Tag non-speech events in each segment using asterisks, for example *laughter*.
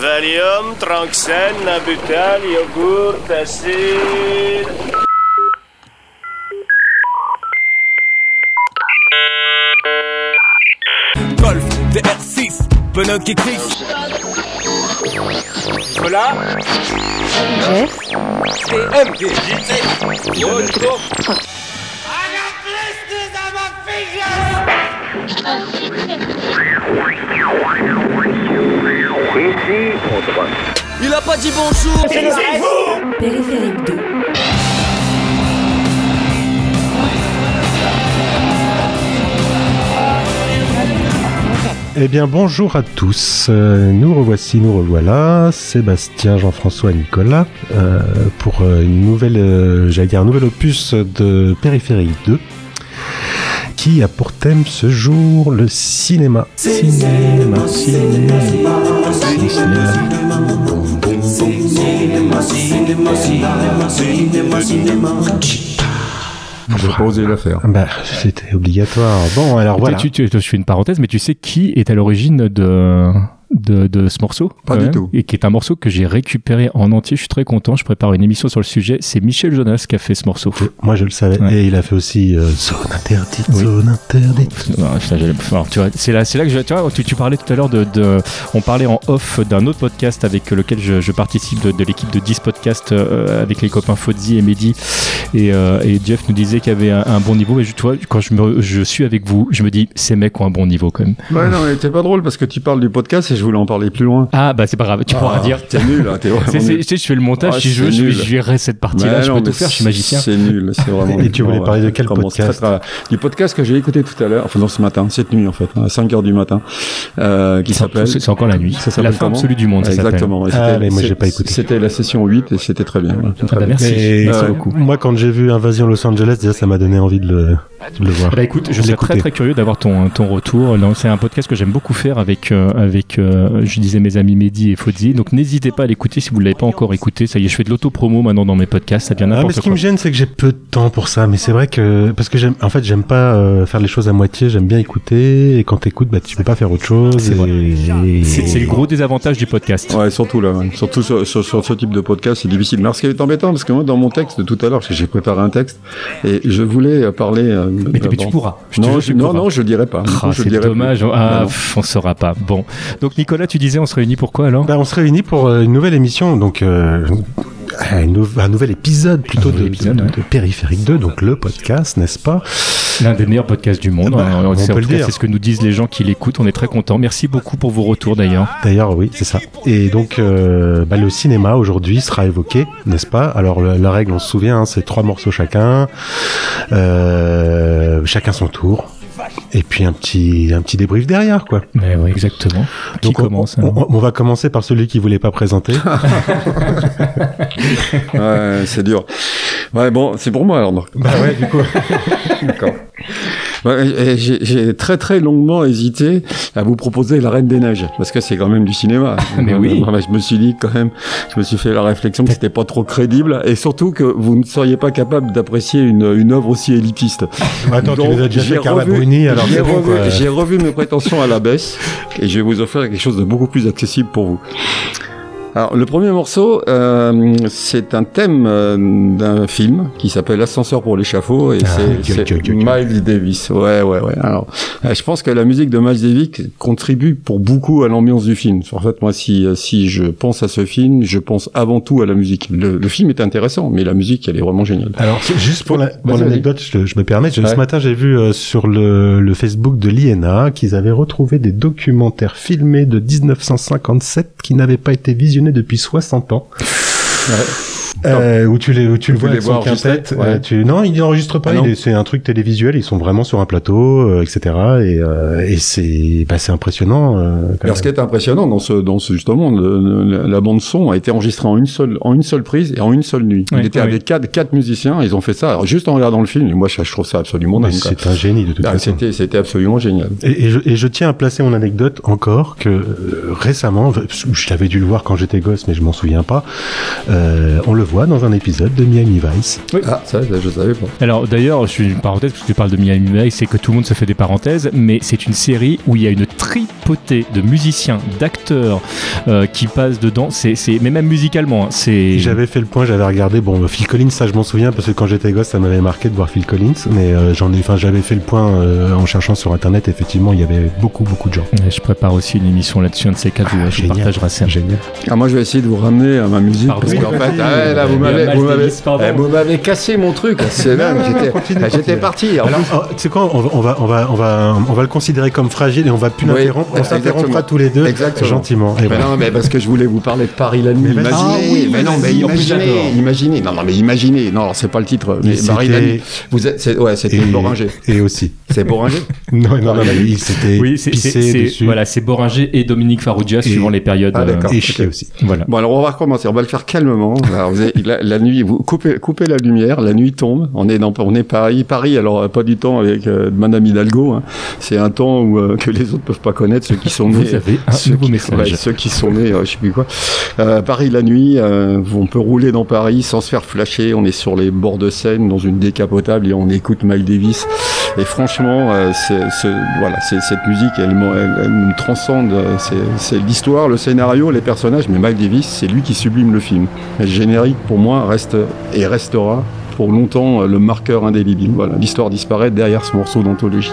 Valium, Tranxène, Nabutal, yogourt, acide. Golf, DR6, pneu qui glisse. Voilà. Jeff, Il a pas dit bonjour. Périphérique 2. Eh bien bonjour à tous, Euh, nous revoici, nous revoilà, Sébastien, Jean-François, Nicolas, euh, pour euh, une nouvelle, euh, j'allais dire un nouvel opus de Périphérique 2, qui a pour thème ce jour le cinéma. Cinéma, cinéma, Je vais pas oser la faire. Ah Bah, c'était obligatoire. Bon, alors voilà. Tu, tu- je fais une parenthèse, mais tu sais qui est à l'origine de, de, de ce morceau Pas du tout. Et qui est un morceau que j'ai récupéré en entier. Je suis très content. Je prépare une émission sur le sujet. C'est Michel Jonas qui a fait ce morceau. Moi je le savais. Ouais. Et il a fait aussi euh, Zone interdite, Oui. zone interdite. Non, j'ai- alors, tu vois, c'est là, c'est là que je, tu vois, tu, tu parlais tout à l'heure de, de- on parlait en off d'un autre podcast avec lequel je, je participe de, de l'équipe de 10 podcasts euh, avec les copains Fodzi et Mehdi et, euh, et Jeff nous disait qu'il y avait un, un bon niveau et je, tu vois, quand je, me, je suis avec vous, je me dis ces mecs ont un bon niveau quand même. Ouais, non, mais c'est pas drôle parce que tu parles du podcast et je voulais en parler plus loin. Ah bah c'est pas grave, tu pourras Ah, dire. T'es nul, hein, t'es vraiment *laughs* C'est- c'est- nul. Tu sais, je fais le montage, Ah, si je veux, je, vais- nul. je verrai cette partie-là, je peux tout faire, je suis magicien. C'est nul, c'est vraiment. Et tu voulais parler de quel podcast très, très- Du podcast que j'ai écouté tout à l'heure, enfin non ce matin, cette nuit en fait, à 5 heures du matin, euh, qui C'est- s'appelle. C'est encore la nuit. Ça la fin absolue du monde, ça. Exactement. Ah, c'était- mais moi, j'ai pas écouté. C'était la session 8 et c'était très bien. Ah bah, bien. merci. Beaucoup. moi, quand j'ai vu Invasion Los Angeles, déjà, ça m'a donné envie de le, voir. Bah écoute, je serais L'écouter. très très curieux d'avoir ton, ton retour. Non, C'est un podcast que j'aime beaucoup faire avec, euh, avec euh, je disais mes amis Mehdi et Fodzi. Donc n'hésitez pas à l'écouter si vous ne l'avez pas encore écouté. Ça y est, je fais de l'auto-promo maintenant dans mes podcasts. Ça devient Ah, mais n'importe ce qui me gêne, c'est que j'ai peu de temps pour ça. Mais c'est vrai que parce que j'aime, en fait, j'aime pas euh, faire les choses à moitié. J'aime bien écouter. Et quand t'écoutes, bah, tu peux pas faire autre chose. C'est et- le gros désavantage du podcast. Ouais, surtout là, ouais. surtout sur, sur- sur ce type de podcast, c'est difficile. Mais alors, ce qui est embêtant, parce que moi, dans mon texte de tout à l'heure, j'ai préparé un texte, et je voulais euh, parler. euh, Mais, euh, mais tu bon. pourras. Je Non, je, non, pourras. non, je le dirai pas. Ah, c'est dommage. Ah, on saura pas. Bon. Donc Nicolas, tu disais, on se réunit pourquoi alors Bah, on se réunit pour euh, une nouvelle émission, donc euh, un, nou- un nouvel épisode plutôt nouvel de, épisode, de- ouais. de Périphérique 2, donc le podcast, n'est-ce pas? L'un des meilleurs podcasts du monde. Bah, on c'est- en peut tout le dire. C'est ce que nous disent les gens qui l'écoutent. On est très contents. Merci beaucoup pour vos retours d'ailleurs. D'ailleurs, oui, c'est ça. Et donc, euh, bah, le cinéma aujourd'hui sera évoqué, n'est-ce pas? Alors, le- la règle, on se souvient, hein, c'est trois morceaux chacun, euh, chacun son tour, et puis un petit, un petit débrief derrière, quoi. Mais oui, exactement. Qui Donc, on- commence on, hein on- on va commencer par celui qui voulait pas présenter. *laughs* Ouais, c'est dur. Ouais, bon, c'est pour moi alors. bah ouais, du coup. *laughs* D'accord. Et J'ai j'ai très très longuement hésité à vous proposer La Reine des Neiges parce que c'est quand même du cinéma. *laughs* Mais oui. Je me suis dit quand même, je me suis fait la réflexion que c'était pas trop crédible et surtout que vous ne seriez pas capable d'apprécier une, une œuvre aussi élitiste. Attends, tu les as déjà fait Carla revu- Bruni, alors j'ai bon, revu, j'ai revu mes prétentions à la baisse et je vais vous offrir quelque chose de beaucoup plus accessible pour vous. Alors, le premier morceau, euh, c'est un thème euh, d'un film qui s'appelle Ascenseur pour l'échafaud et Ah, c'est- Miles Davis. Ouais, ouais, ouais. Alors, euh, je pense que la musique de Miles Davis contribue pour beaucoup à l'ambiance du film. En fait, moi, si, euh, si je pense à ce film, je pense avant tout à la musique. Le, le film est intéressant, mais la musique, elle est vraiment géniale. Alors, juste pour la- l'anecdote, je, je me permets, je- Ouais. ce matin j'ai vu euh, sur le, le Facebook de l'INA qu'ils avaient retrouvé des documentaires filmés de 1957 qui n'avaient pas été visionnés depuis 60 ans. Euh, où tu les, où tu le vois les avec son vois enregistrés, quintette, ouais. euh, tu, non, il n'enregistre pas, Ah c'est un truc télévisuel, ils sont vraiment sur un plateau, euh, etc. Et, euh, et c'est, bah, c'est impressionnant. euh, Alors, ce qui est impressionnant dans ce, dans ce justement, le- le- la bande son a été enregistrée en une seule, en une seule prise et en une seule nuit. Oui, il était oui. avec quatre, quatre musiciens, ils ont fait ça. Alors, juste en regardant le film, et moi, je, je trouve ça absolument dingue. c'est un génie de toute Ah, façon. C'était, c'était absolument génial. Et, et je, et je tiens à placer mon anecdote encore que euh, récemment, je l'avais dû le voir quand j'étais gosse, mais je m'en souviens pas. euh, on le voit dans un épisode de Miami Vice. Ah, ça, je savais pas. Alors d'ailleurs, je suis une parenthèse parce que tu parles de Miami Vice, c'est que tout le monde se fait des parenthèses, mais c'est une série où il y a une très tripoté de musiciens, d'acteurs euh, qui passent dedans. C'est, c'est, mais même musicalement, hein, c'est. J'avais fait le point, j'avais regardé. Bon, Phil Collins, ça je m'en souviens parce que quand j'étais gosse, ça m'avait marqué de voir Phil Collins. Mais euh, j'en ai, enfin, j'avais fait le point euh, en cherchant sur internet. Effectivement, il y avait beaucoup, beaucoup de gens. Et je prépare aussi une émission là-dessus, un de ces quatre, où je génial. partagerai ça. Génial. Ah, moi, je vais essayer de vous ramener à ma musique Pardon. parce qu'en Oui, fait. Ah, là, vous m'avez, eh, vous m'avez cassé mon truc. J'étais, parti. Oh, tu sais quoi, on va, on va, on va, on va, on va le considérer comme fragile et on va plus Oui, l'interrompre. On s'interrompra tous les deux Exactement. gentiment. Et Mais voilà. non, mais parce que je voulais vous parler de Paris la nuit. Imaginez, Ah oui, mais non, mais imaginez, imaginez. Non, non, mais imaginez. Non, alors c'est pas le titre. Mais Paris la nuit. Vous êtes, c'est, ouais, c'était Et, Boringer. et aussi. C'est Boringer. *laughs* Non, non, non, mais il s'était Oui, c'est, voilà, c'est Boringer et Dominique Farrugia suivant les périodes. Ah, euh, d'accord. Et chier Ok. aussi. voilà. Bon, alors on va recommencer. On va le faire calmement. Alors, la, la nuit, vous coupez, coupez la lumière. La nuit tombe. On est dans, on est Paris. Paris, alors euh, pas du temps avec euh, Madame Hidalgo. hein. C'est un temps où euh, que les autres peuvent pas connaître. Ceux qui sont nés. Vous avez un ceux qui, ouais, ceux qui sont nés, euh, je sais plus quoi. Euh, Paris la nuit, euh, on peut rouler dans Paris sans se faire flasher. On est sur les bords de Seine, dans une décapotable et on écoute Miles Davis. Et franchement, euh, cette musique, elle, me transcende. euh, C'est, l'histoire, le scénario, les personnages, mais Miles Davis, c'est lui qui sublime le film. Le générique, pour moi, reste et restera pour longtemps euh, le marqueur indélébile. L'histoire disparaît derrière ce morceau d'anthologie.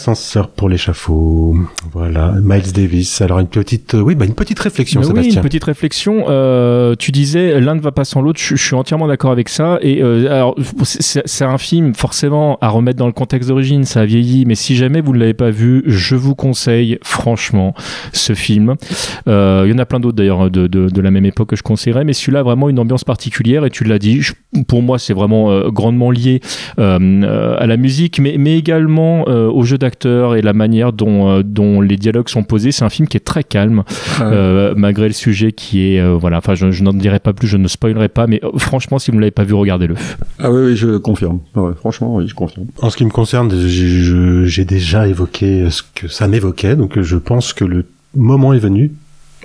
Ascenseur pour l'échafaud. Voilà, Miles Davis. Alors une petite, euh, oui, bah une petite réflexion, Mais oui, Sébastien. une petite réflexion. Euh, tu disais l'un ne va pas sans l'autre. Je, je suis entièrement d'accord avec ça. Et euh, alors, c'est c'est un film forcément à remettre dans le contexte d'origine. Ça a vieilli, mais si jamais vous ne l'avez pas vu, je vous conseille franchement ce film. Euh, il y en a plein d'autres d'ailleurs de, de, de la même époque que je conseillerais, mais celui-là a vraiment une ambiance particulière. Et tu l'as dit. je- pour moi, c'est vraiment euh, grandement lié euh, euh, à la musique, mais, mais également euh, au jeu d'acteur et la manière dont, euh, dont les dialogues sont posés. C'est un film qui est très calme, euh, malgré le sujet qui est euh, voilà. Enfin, je, je n'en dirai pas plus, je ne spoilerai pas, mais euh, franchement, si vous ne l'avez pas vu, regardez-le. Ah oui, oui, je confirme. Ouais, franchement, oui, je confirme. En ce qui me concerne, j'ai déjà évoqué ce que ça m'évoquait, donc je pense que le moment est venu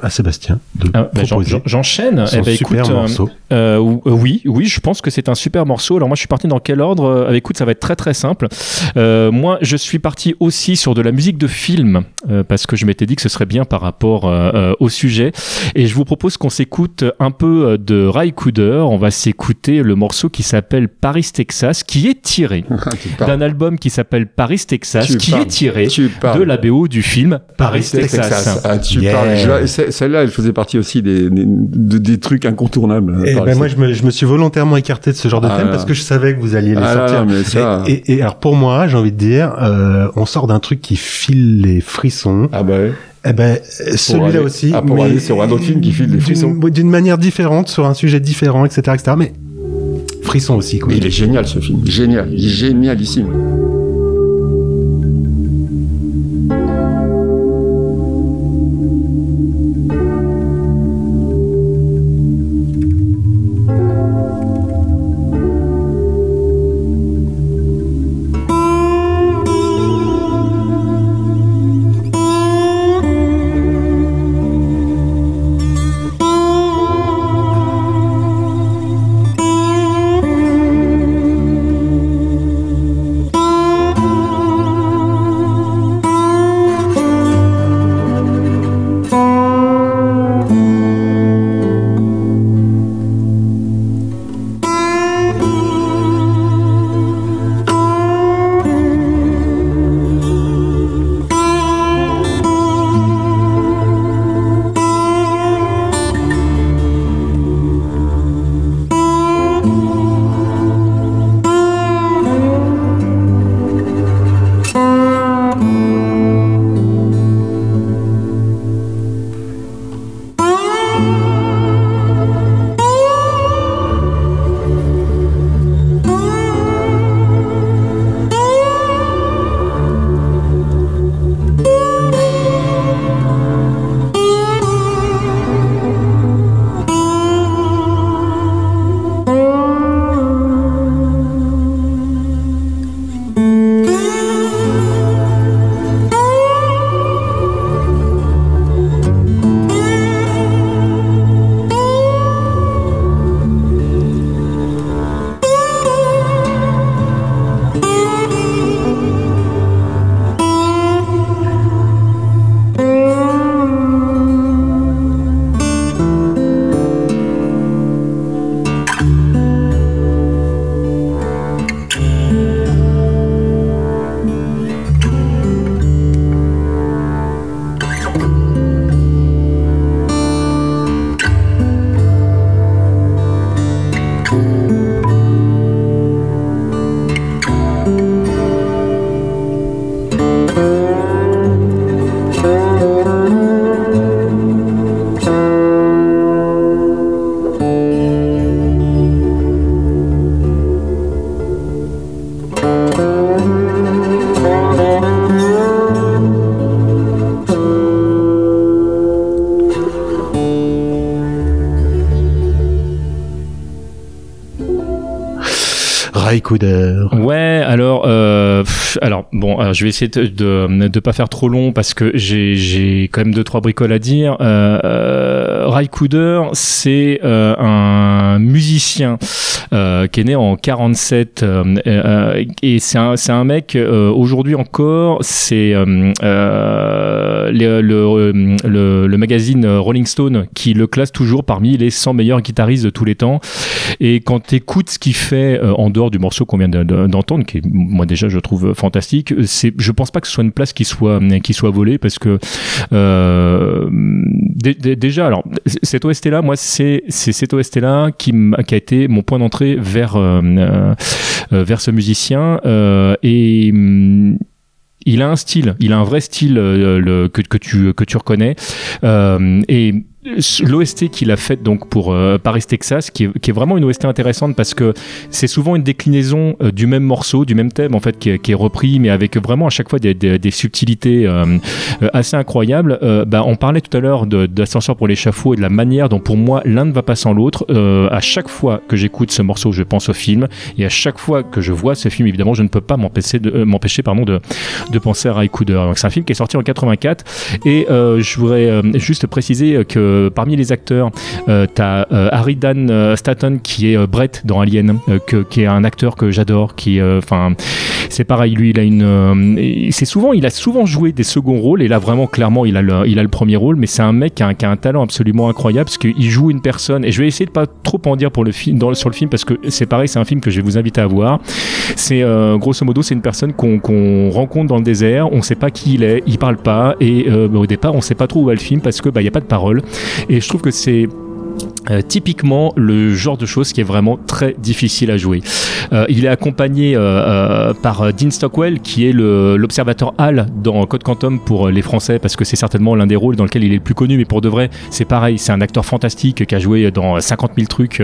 à Sébastien de Ah, bah, j'en- proposer j'en- J'enchaîne. son Eh super écoute, euh, morceau. Euh, euh, oui, oui, je pense que c'est un super morceau. Alors moi, je suis parti dans quel ordre? Euh, Écoute, ça va être très très simple. Euh, moi, je suis parti aussi sur de la musique de film euh, parce que je m'étais dit que ce serait bien par rapport au sujet. Et je vous propose qu'on s'écoute un peu de Ray Cooder. On va s'écouter le morceau qui s'appelle Paris Texas, qui est tiré *laughs* parles. d'un album qui s'appelle Paris Texas, Tu qui parles. est tiré de la BO du film Paris Texas. Ah, tu Yeah. parles. Je vois- c'est- Celle-là, elle faisait partie aussi des, des, de- des trucs incontournables. Et Par ben moi, je me, je me suis volontairement écarté de ce genre de Ah thème là. parce que je savais que vous alliez les Ah sortir. là, mais ça- Et, et- et alors pour moi, j'ai envie de dire, euh, on sort d'un truc qui file les frissons. Ah bah ouais. Eh ben, celui-là aussi. ah, pour mais aller sur un autre film qui file les d'une- frissons. D'une manière différente, sur un sujet différent, etc., etc. Mais frissons aussi, quoi. Mais il est génial ce film. Génial. Il est génialissime. Alors, je vais essayer de, de pas faire trop long parce que j'ai quand même deux trois bricoles à dire. Euh, euh, Ray c'est euh, un musicien euh, qui est né en 47 euh, euh, et c'est un un mec euh, aujourd'hui encore, c'est euh, le, le, le magazine Rolling Stone qui le classe toujours parmi les 100 meilleurs guitaristes de tous les temps. Et quand tu ce qu'il fait euh, en dehors du morceau qu'on vient de- de- d'entendre, qui est, moi déjà je trouve fantastique, c'est, je pense pas que ce soit une place qui soit qui soit volée parce que euh, dé- dé- déjà alors c- cette OST là, moi c'est c'est cette OST là qui, qui a été mon point d'entrée vers euh, euh, vers ce musicien euh, et hum, il a un style, il a un vrai style euh, le, que, que tu que tu reconnais. Euh, et l'OST qu'il a faite donc pour euh, Paris Texas, qui est, vraiment une OST intéressante parce que c'est souvent une déclinaison euh, du même morceau, du même thème en fait, qui est, repris, mais avec vraiment à chaque fois des, subtilités euh, assez incroyables. bah, on parlait tout à l'heure d'ascenseur pour l'échafaud et de la manière dont pour moi l'un ne va pas sans l'autre. à chaque fois que j'écoute ce morceau, je pense au film, et à chaque fois que je vois ce film, évidemment, je ne peux pas m'empêcher de m'empêcher pardon de, de penser à Ray. C'est un film qui est sorti en 84 et je voudrais juste préciser que parmi les acteurs, euh, t'as euh, Harry Dan euh, Staton qui est Brett dans Alien, qui est un acteur que j'adore, qui, enfin, c'est pareil, lui, il a une, c'est souvent, il a souvent joué des seconds rôles et là vraiment clairement, il a le, il a le premier rôle, mais c'est un mec qui a, un talent absolument incroyable parce qu'il joue une personne et je vais essayer de pas trop en dire pour le film, sur le film parce que c'est pareil, c'est un film que je vais vous inviter à voir. C'est grosso modo, c'est une personne qu'on rencontre dans le désert, on sait pas qui il est, il parle pas et au départ, on sait pas trop où va le film parce que bah il y a pas de parole et je trouve que c'est euh, typiquement le genre de choses qui est vraiment très difficile à jouer. Euh, il est accompagné euh, par Dean Stockwell qui est l'observateur Hal dans Code Quantum pour les Français parce que c'est certainement l'un des rôles dans lequel il est le plus connu mais pour de vrai c'est pareil c'est un acteur fantastique qui a joué dans 50 000 trucs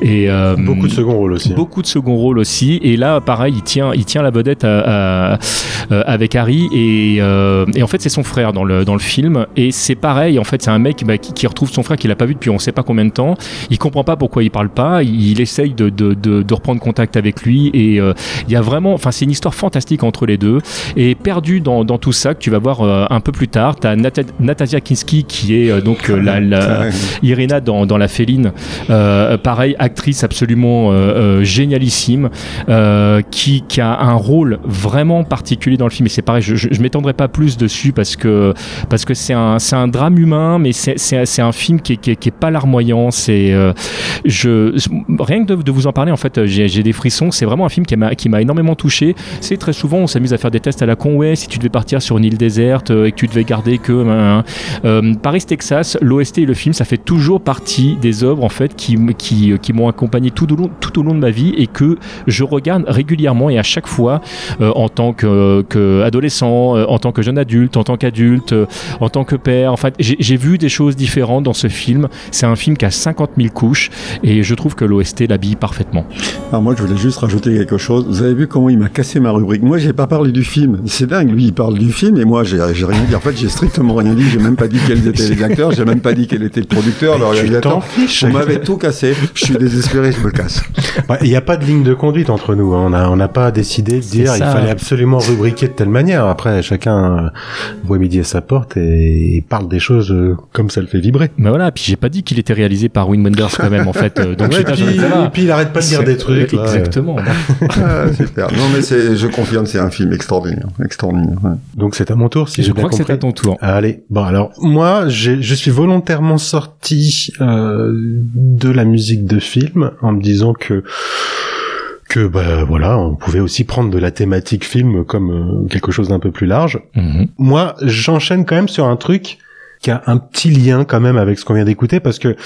et beaucoup de second rôles aussi. Hein. Beaucoup de second rôles aussi et là pareil il tient il tient la vedette à, à, avec Harry et, et en fait c'est son frère dans le dans le film et c'est pareil en fait c'est un mec bah, qui, qui, retrouve son frère qu'il a pas vu depuis on sait pas combien de temps. Il comprend pas pourquoi il parle pas. Il, essaye de, de, de, de, reprendre contact avec lui et euh, il y a vraiment, enfin c'est une histoire fantastique entre les deux. Et perdu dans, dans tout ça que tu vas voir euh, un peu plus tard, t'as Nat Natasia Kinski qui est euh, donc la, la Irina dans, dans la Féline. pareil, actrice absolument génialissime qui, qui a un rôle vraiment particulier dans le film. Et c'est pareil, je, je, je m'étendrai pas plus dessus parce que parce que c'est un, un drame humain, mais c'est un film qui est, qui est, qui est pas larmoyant. C'est euh, je rien que de, vous en parler en fait, j'ai des frissons. C'est vraiment un film qui m'a énormément touché. C'est très souvent on s'amuse à faire des tests à la con. Si tu devais partir sur une île déserte euh, et que tu devais garder que hein, euh, Paris Texas, l'OST et le film, ça fait toujours partie des œuvres en fait qui qui, qui m'ont accompagné tout au long tout au long de ma vie et que je regarde régulièrement et à chaque fois en tant que, en tant que jeune adulte, en tant qu'adulte, en tant que père. En fait, j'ai vu des choses différentes dans ce film. C'est un film qui a 50 000 couches et je trouve que l'OST l'habille parfaitement. Alors moi, je voulais juste rajouter quelque chose. Vous avez vu comment il m'a cassé ma rubrique Moi, j'ai pas parlé du film. C'est dingue. Lui, il parle du film et moi, j'ai rien dit. En fait, j'ai strictement rien dit. J'ai même pas dit quels étaient les acteurs. J'ai même pas dit quel était le producteur, le réalisateur. On m'avait tout cassé. Je suis désespéré. Je me casse. Il n'y a pas de ligne de conduite entre nous. Hein. On n'a on a pas décidé de dire il fallait absolument rubriquer de telle manière. Après, chacun voit midi à sa porte et parle des choses euh, comme ça le fait vibrer. Mais voilà. Puis j'ai pas dit qu'il était réalisé par Wim Wenders quand même en fait. Euh, donc *laughs* ouais, puis, et puis il arrête pas de dire des trucs. Là, exactement. *laughs* ah, super. Non mais c'est, je confirme, c'est un film extraordinaire, extraordinaire. Ouais. Donc c'est à mon tour si je crois que c'est à ton tour. Allez. Bon alors moi je suis volontairement sorti euh, de la musique de film en me disant que que bah voilà, on pouvait aussi prendre de la thématique film comme euh, quelque chose d'un peu plus large. Mm -hmm. Moi, j'enchaîne quand même sur un truc qui a un petit lien quand même avec ce qu'on vient d'écouter parce que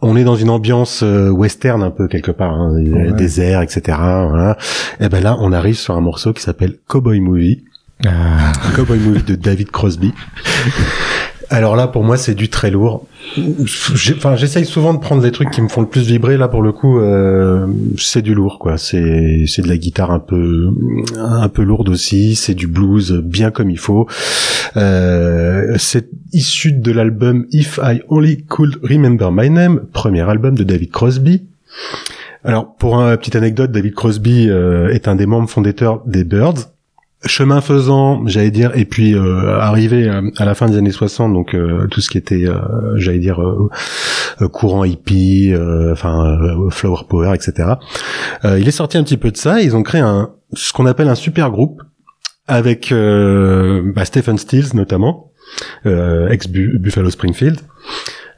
on est dans une ambiance euh, western un peu quelque part, hein, ouais. désert, etc. Voilà. Et ben là, on arrive sur un morceau qui s'appelle Cowboy Movie. Ah. Cowboy Movie de David Crosby. Alors là, pour moi, c'est du très lourd. Enfin, j'essaye souvent de prendre les trucs qui me font le plus vibrer. Là, pour le coup, euh, c'est du lourd, quoi. C'est c'est de la guitare un peu un peu lourde aussi. C'est du blues bien comme il faut. Euh, c'est issu de l'album If I Only Could Remember My Name, premier album de David Crosby. Alors, pour une petite anecdote, David Crosby euh, est un des membres fondateurs des Birds chemin faisant, j'allais dire, et puis euh, arrivé à la fin des années 60, donc euh, tout ce qui était, euh, j'allais dire, euh, courant hippie, enfin flower power, etc. il est sorti un petit peu de ça. Ils ont créé un ce qu'on appelle un super groupe avec bah, Stephen Stills notamment, ex Buffalo Springfield,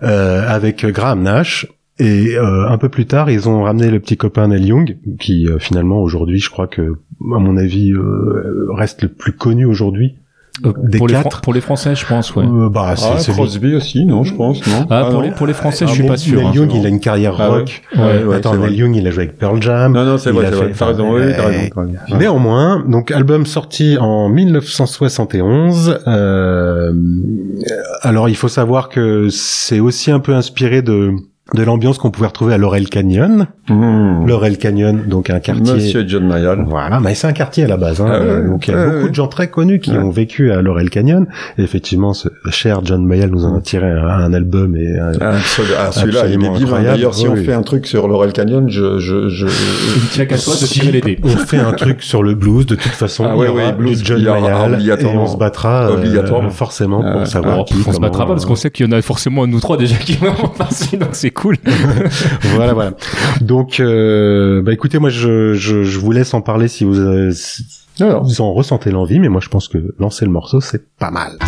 avec Graham Nash et euh, un peu plus tard, ils ont ramené le petit copain Neil Young, qui euh, finalement aujourd'hui, je crois que, à mon avis, euh, reste le plus connu aujourd'hui Euh, Des pour, les quatre. Fran- pour les Français, je pense, ouais. Euh, bah, c'est Ah, Crosby aussi, non, je pense, non? Ah, pour, non. les, pour les Français, Ah, je suis pas sûr. Neil hein. Young, il a une carrière Ah ouais. rock. Ouais, ouais, Attends, c'est vrai. Neil Young, il a joué avec Pearl Jam. Non, non, c'est vrai, c'est vrai. T'as raison, oui, t'as raison. t'as raison. Néanmoins, donc album sorti en 1971. euh, alors il faut savoir que c'est aussi un peu inspiré de de l'ambiance qu'on pouvait retrouver à Laurel Canyon. Mmh. Laurel Canyon, donc un quartier. Monsieur John Mayall. Voilà, mais c'est un quartier à la base. Hein. Ah ouais, Euh, donc il y a beaucoup ouais. de gens très connus qui Ouais. ont vécu à Laurel Canyon. Et effectivement, ce cher John Mayall nous en a tiré un, un album et un- Ah, celui- ah, celui-là, il est incroyable. D'ailleurs, si on Oui. fait un truc sur Laurel Canyon, je, je, je, Il tient qu'à toi de tirer les dés. on fait un truc sur le blues. De toute façon, Ah il y ouais, aura ouais, blues, John il y aura Mayall et on se battra euh, Obligatoirement. forcément Ah, pour savoir Alors, qui. on se battra pas parce qu'on sait qu'il y en a forcément nous trois déjà qui vont passer, donc c'est cool. *laughs* voilà, voilà. Donc, euh, bah écoutez, moi, je, je, je vous laisse en parler si vous, euh, si vous en ressentez l'envie, mais moi, je pense que lancer le morceau, c'est pas mal.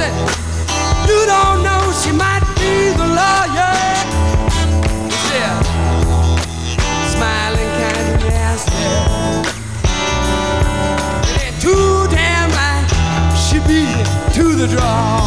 Said, you don't know she might be the lawyer. Said, smiling kind of nasty. Too damn right. She it to the draw.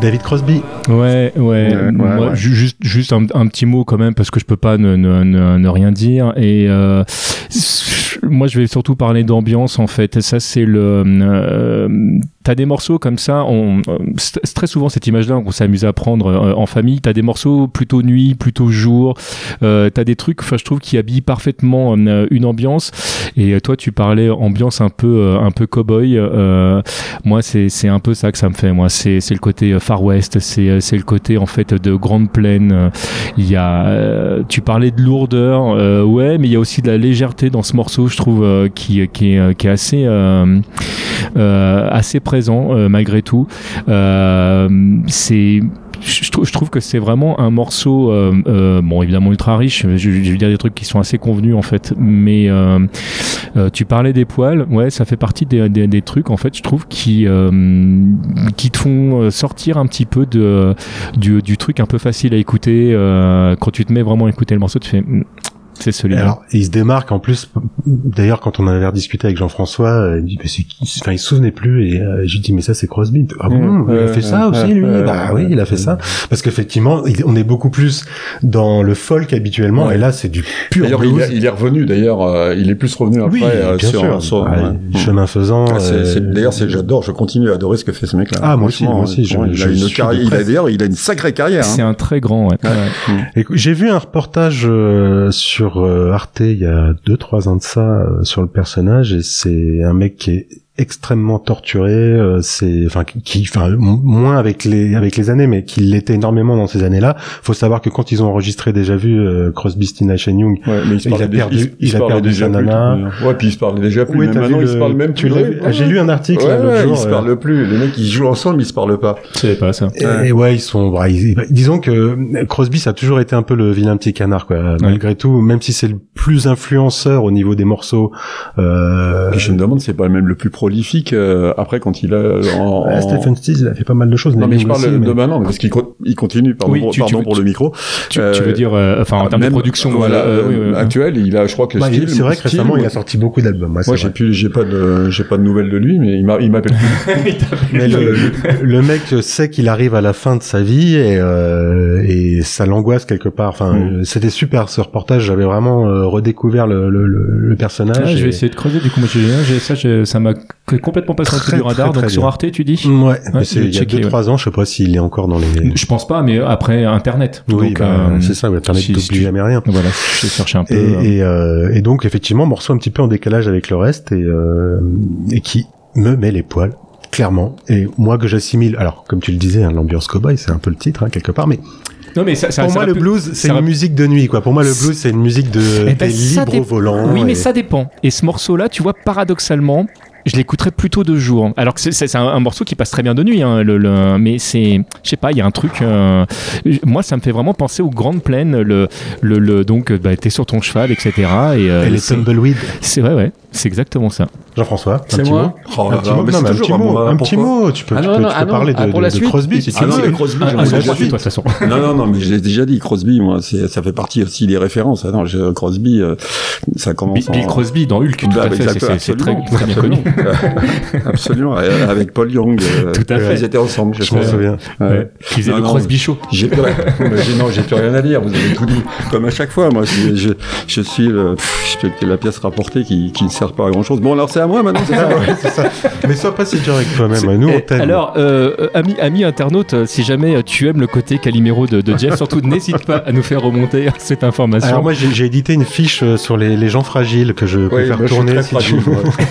David Crosby. Ouais, ouais. Ouais, Moi, ouais, ouais. ju- Juste, juste un, un petit mot quand même parce que je peux pas ne, ne, ne, ne rien dire. Et euh, moi, je vais surtout parler d'ambiance en fait. Et ça, c'est le. Euh, T'as des morceaux comme ça. On, euh, c'est très souvent cette image-là qu'on s'amuse à prendre euh, en famille. T'as des morceaux plutôt nuit, plutôt jour. Euh, T'as des trucs. Enfin, je trouve qui habillent parfaitement une ambiance. Et toi, tu parlais ambiance un peu, un peu cowboy. Moi, c'est c'est un peu ça que ça me fait. Moi, c'est c'est le côté Far West. C'est c'est le côté en fait de grande plaine. Il y a. tu parlais de lourdeur. ouais, mais il y a aussi de la légèreté dans ce morceau. Je trouve qui qui est qui est assez assez présent euh, malgré tout. Euh, c'est je trouve, que c'est vraiment un morceau, euh, bon évidemment ultra riche. Je, je vais dire des trucs qui sont assez convenus en fait, mais tu parlais des poils, ouais, ça fait partie des, des, trucs en fait, je trouve qui qui te font sortir un petit peu de du, du truc un peu facile à écouter. quand tu te mets vraiment à écouter le morceau, tu fais c'est celui-là. Alors, il se démarque en plus. D'ailleurs, quand on avait rediscuté avec Jean-François, euh, il me dit, mais c'est qui enfin, il se souvenait plus et euh, j'ai dit, mais ça, c'est Crosby. Ah bon, Mmh, il a ouais, fait ça ouais, aussi, lui. ouais, bah ouais, oui, il a fait ça. Parce qu'effectivement, on est beaucoup plus dans le folk habituellement, Ouais. et là, c'est du pur D'ailleurs, il, blues. est- il est revenu. D'ailleurs, euh, il est plus revenu après oui, euh, bien sur, sûr. sur- Ah, ouais. Chemin faisant. Ah, c'est- c'est- euh, D'ailleurs, c'est j'adore, je continue à adorer ce que fait ce mec-là. Ah, moi aussi, moi aussi, je- ouais, il, je a une carrière, il a d'ailleurs, il a une sacrée carrière. C'est Hein. un très grand, ouais. Ouais. Ouais. J'ai vu un reportage euh, euh, Arte il y a deux trois ans de ça euh, sur le personnage et c'est un mec qui est extrêmement torturé euh, c'est enfin qui enfin moins avec les avec les années mais qui l'était énormément dans ces années-là faut savoir que quand ils ont enregistré déjà vu euh, Crosby Stills Nash and Young Ouais, mais il, se Il a perdu- il se- il a perdu déjà plus. d'ailleurs. Ouais, puis il se parlait déjà plus. T'as maintenant, vu ils se le- parlent même tu plus. l'as Ouais, Ah, j'ai lu un article Ouais, là, l'autre ouais, jour, ils se euh, parlent plus. Les mecs, ils jouent ensemble, ils se parlent pas. Savais pas ça. Et, et ouais, ils sont. bah, ils- disons que Crosby, ça a toujours été un peu le vilain petit canard, quoi. Malgré tout, même si c'est le plus influenceur au niveau des morceaux. Euh, je me demande, c'est pas même le plus prolifique euh, après quand il a en, Ouais, en- Stephen Stills, il a fait pas mal de choses. non mais je parle aussi, de mais- maintenant parce qu'il co- il continue pardon, Oui, tu- tu pardon veux- pour le micro Tu, tu Euh, veux dire, euh, enfin, en termes même- de production, voilà euh, oui, oui, oui. actuel il a je crois que Bah, c'est vrai que récemment, il moi- a sorti beaucoup d'albums. c'est moi j'ai plus j'ai pas de j'ai pas de nouvelles de lui mais il m'a il m'appelle plus. *laughs* *laughs* Mais le, le mec sait qu'il arrive à la fin de sa vie et, euh, et ça l'angoisse quelque part. Enfin, Mm. c'était super ce reportage. J'avais vraiment euh, redécouvert le, le, le, le personnage. Ah, je et- vais essayer de creuser. Du coup, moi, j'ai. J'ai ça. j'ai- Ça m'a complètement passé Très, du radar. très, très donc sur bien. Arte, tu dis Ouais, mais Ouais, c'est je vais il y a checker, 2-3 ans, je sais pas s'il est encore dans les. Je pense pas, mais après Internet. Oui, bah, euh, c'est ça, ouais, Internet si- si jamais rien. Voilà, j'ai cherché un peu. Et, euh, et, euh, et donc effectivement morceau un petit peu en décalage avec le reste et, euh, et qui me met les poils clairement et moi que j'assimile alors comme tu le disais hein, l'ambiance cowboy c'est un peu le titre hein, quelque part mais Non, mais ça, ça- pour ça moi le blues c'est une musique de nuit quoi pour moi le blues c'est une musique de Eh ben, des libres dé- Oui, mais et- ça dépend. Et ce morceau-là, tu vois, paradoxalement, je l'écouterais plutôt de jour. Alors que c'est- un, un morceau qui passe très bien de nuit, hein, le, le- mais c'est, je sais pas, il y a un truc. euh, moi, ça me fait vraiment penser aux grandes plaines. Le, le, le- donc, bah, t'es sur ton cheval, etc. Et, euh, et les c'est- tumbleweed c'est vrai, ouais, c'est exactement ça. Jean-François un petit mot Oh un petit mot, non, un toujours petit mot, moi, un petit pourquoi mot, tu peux, Ah tu non, peux, non, tu ah peux non, parler de, ah, pour de- la de suite Crosby si Ah non, mais Crosby, Ah, j'en ah, ai c'est déjà gratuit, dit. toi, de toute façon. Non, non, non, mais je l'ai déjà dit, Crosby, moi, c'est, ça fait partie aussi des références. Ah non, je- Crosby, euh, ça commence Bill, en- Crosby dans Hulk, tout Bah, à fait. c'est- très, absolument, très bien connu. absolument. *laughs* euh, avec Paul Young. euh, *laughs* Tout à fait. Ils étaient ensemble, je sais. souviens faisait Non, le Crosby Show. J'ai plus rien. *laughs* Mais j'ai- non, j'ai plus rien à dire. Vous avez tout dit. Comme à chaque fois, moi, je, suis la pièce rapportée qui, qui ne sert pas à grand chose. Bon, alors c'est à moi maintenant, c'est *laughs* ça Ouais, c'est ça. mais sois pas si dur avec toi-même nous on Et t'aime alors, euh, ami, ami internaute, euh, si jamais euh, tu aimes le côté Calimero de, de Jeff, surtout n'hésite pas à nous faire remonter *laughs* cette information. alors moi j'ai j'ai édité une fiche sur les, les gens fragiles que je peux Oui, faire moi, tourner si fragile, tu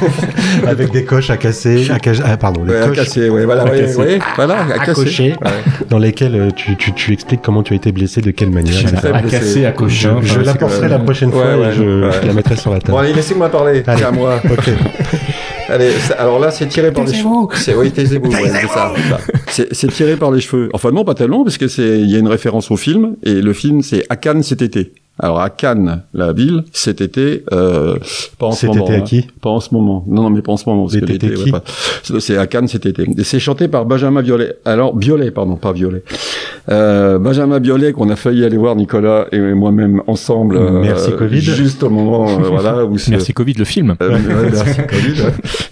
*laughs* avec des coches à casser à ca- ah, pardon des Ouais, à coches casser, voilà, À casser. ouais, voilà, à, à casser. cocher Ouais. dans lesquels euh, tu, tu, tu expliques comment tu as été blessé, de quelle manière. À casser, à cocher. Je, l'apporterai quand la prochaine fois et je, la mettrai sur la Bon, table. allez, laissez-moi parler. Allez. C'est à moi. ok. *laughs* Allez, alors là, c'est tiré par les cheveux. C'est, oui, taisez-vous. ouais, c'est ça. C'est, tiré par les cheveux. Enfin, non, pas tellement, parce que c'est, il y a une référence au film, et le film, c'est à Cannes cet été. Alors, à Cannes, la ville, cet été, euh, pas en ce Cet moment. été à hein. qui Pas en ce moment. Non, non, mais pas en ce moment. Parce que Cet été ouais, pas- C'est- à Cannes cet été. C'est chanté par Benjamin Biolay. Alors, Biolay, pardon, pas Violet. Euh, Benjamin Biolay, qu'on a failli aller voir, Nicolas et moi-même, ensemble. euh, Merci, Covid. Juste au moment, euh, *laughs* voilà, où Merci Covid, le film. euh, ouais, *laughs* merci, Covid.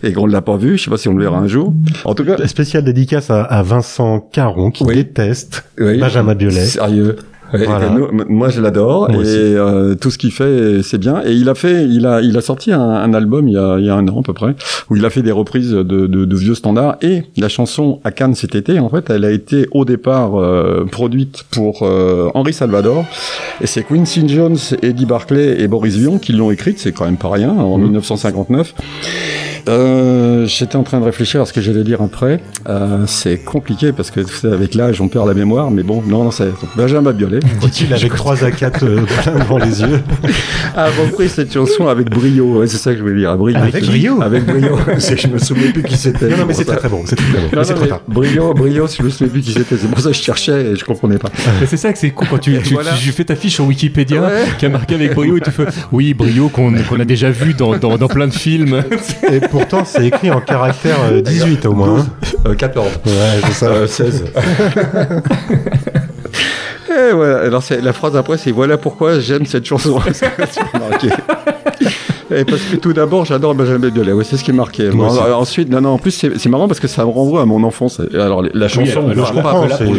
Et qu'on ne l'a pas vu, je sais pas si on le verra un jour. En tout cas, Spéciale dédicace à, à Vincent Caron qui Oui. déteste oui, Benjamin Biolay. Sérieux. Voilà. nous- moi, je l'adore et euh, tout ce qu'il fait, c'est bien. Et il a fait, il a, il a sorti un, un album il y, a, il y a un an à peu près, où il a fait des reprises de, de, de vieux standards. Et la chanson à Cannes cet été, en fait, elle a été au départ euh, produite pour euh, Henri Salvador. Et c'est Quincy Jones, Eddie Barclay et Boris Vian qui l'ont écrite. C'est quand même pas rien en 1959. Euh, J'étais en train de réfléchir à ce que j'allais dire après. Euh, c'est compliqué parce que avec l'âge, on perd la mémoire. Mais bon, non, non, c'est Benjamin Biolay. Dit-il *laughs* avec 3 à 4 euh, plein *laughs* devant les yeux. a repris cette chanson avec brio. Ouais, c'est ça que je voulais dire. Brio. Avec brio *laughs* Avec brio. Je me souvenais plus qui c'était. Non, non, mais C'est très très bon. C'est très très bon. C'est trop tard. brio, brio, je me souvenais plus qui c'était. C'est pour ça que je cherchais et je comprenais pas. Mais c'est ça que c'est cool quand tu, tu, Voilà. tu fais ta fiche sur Wikipédia Ouais. qui a marqué avec brio et tu fais oui brio qu'on a déjà vu dans, dans, dans plein de films. Et pourtant, c'est écrit en caractère euh, 18 au moins. hein. Euh, 14. Ouais, c'est ça. Euh, 16. Voilà, alors la phrase après, c'est voilà pourquoi j'aime cette chanson. *laughs* Et parce que tout d'abord, j'adore Benjamin Biolay. Ouais, c'est ce qui est marqué. Moi Bon, aussi. alors, ensuite, non, non, en plus, c'est, marrant parce que ça me renvoie à mon enfance. Alors, la chanson, alors, alors, je pas,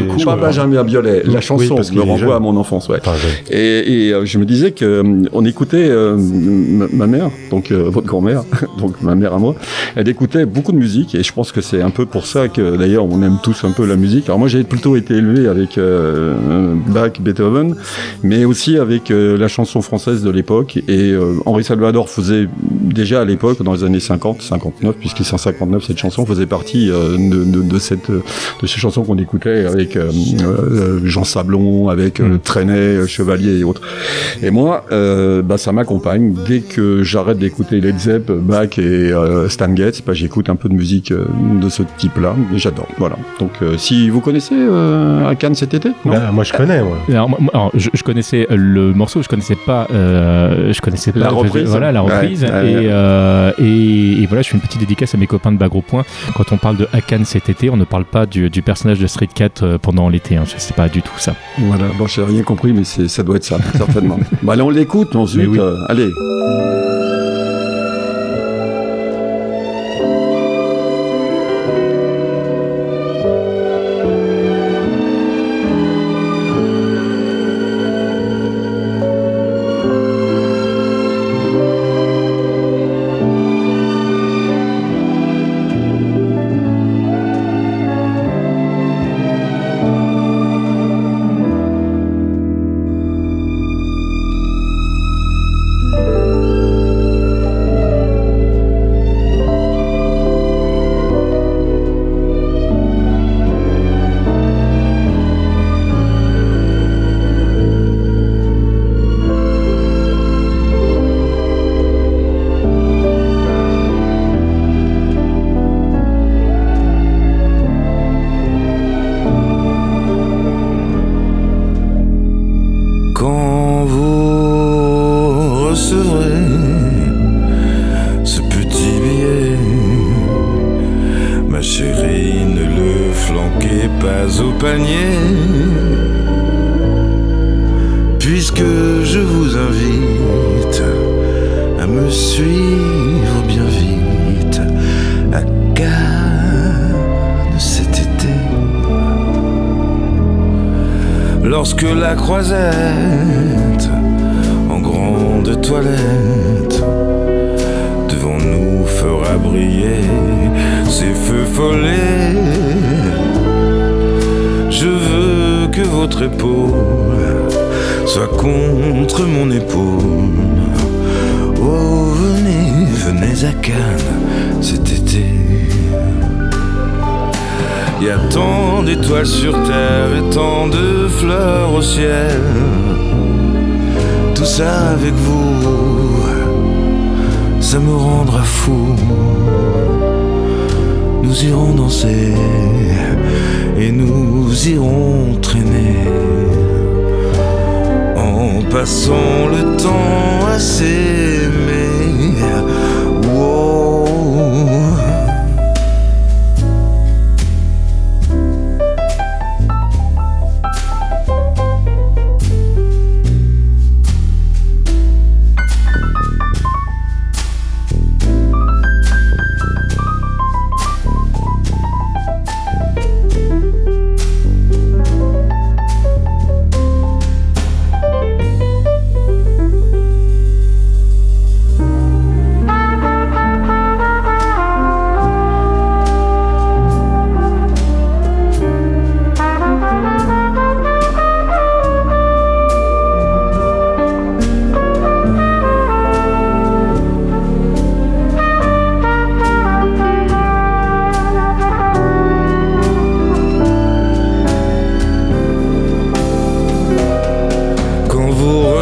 comprends, pas-. Benjamin Biolay. Oui, La chanson me renvoie à mon enfance, ouais. Enfin, je- Et, et, euh, je me disais que euh, on écoutait euh, ma mère, donc euh, votre grand-mère, *laughs* donc ma mère à moi, elle écoutait beaucoup de musique et je pense que c'est un peu pour ça que d'ailleurs on aime tous un peu la musique. Alors moi j'ai plutôt été élevé avec euh, Bach, Beethoven, mais aussi avec la chanson française de l'époque et Henri Salvador faisait déjà à l'époque dans les années 50, 59 puisqu'il c'est en 59 cette chanson faisait partie euh, de, de, de cette de ces chansons qu'on écoutait avec euh, euh, Jean Sablon, avec euh, Trenet, euh, Chevalier et autres. Et moi, euh, bah, ça m'accompagne. Dès que j'arrête d'écouter Led Zepp, Bach et euh, Stan Getz, bah, j'écoute un peu de musique euh, de ce type-là. Et j'adore. Voilà. Donc, euh, si vous connaissez euh, à Cannes cet été non? Bah, moi, je connais, moi. Alors, moi- moi, alors, je, je connaissais le morceau, je connaissais pas, euh, je connaissais pas La reprise Voilà la reprise. Ouais, ouais, et, ouais. euh, et, et voilà, je fais une petite dédicace à mes copains de Bagro Point. Quand on parle de Hakan cet été, on ne parle pas du, du personnage de Street Cat euh, pendant l'été. Hein. Je sais pas du tout ça. Voilà, bon, j'ai rien compris, mais c'est, ça doit être ça, certainement. *laughs* bah, allez, on l'écoute ensuite. Mais oui. euh, allez.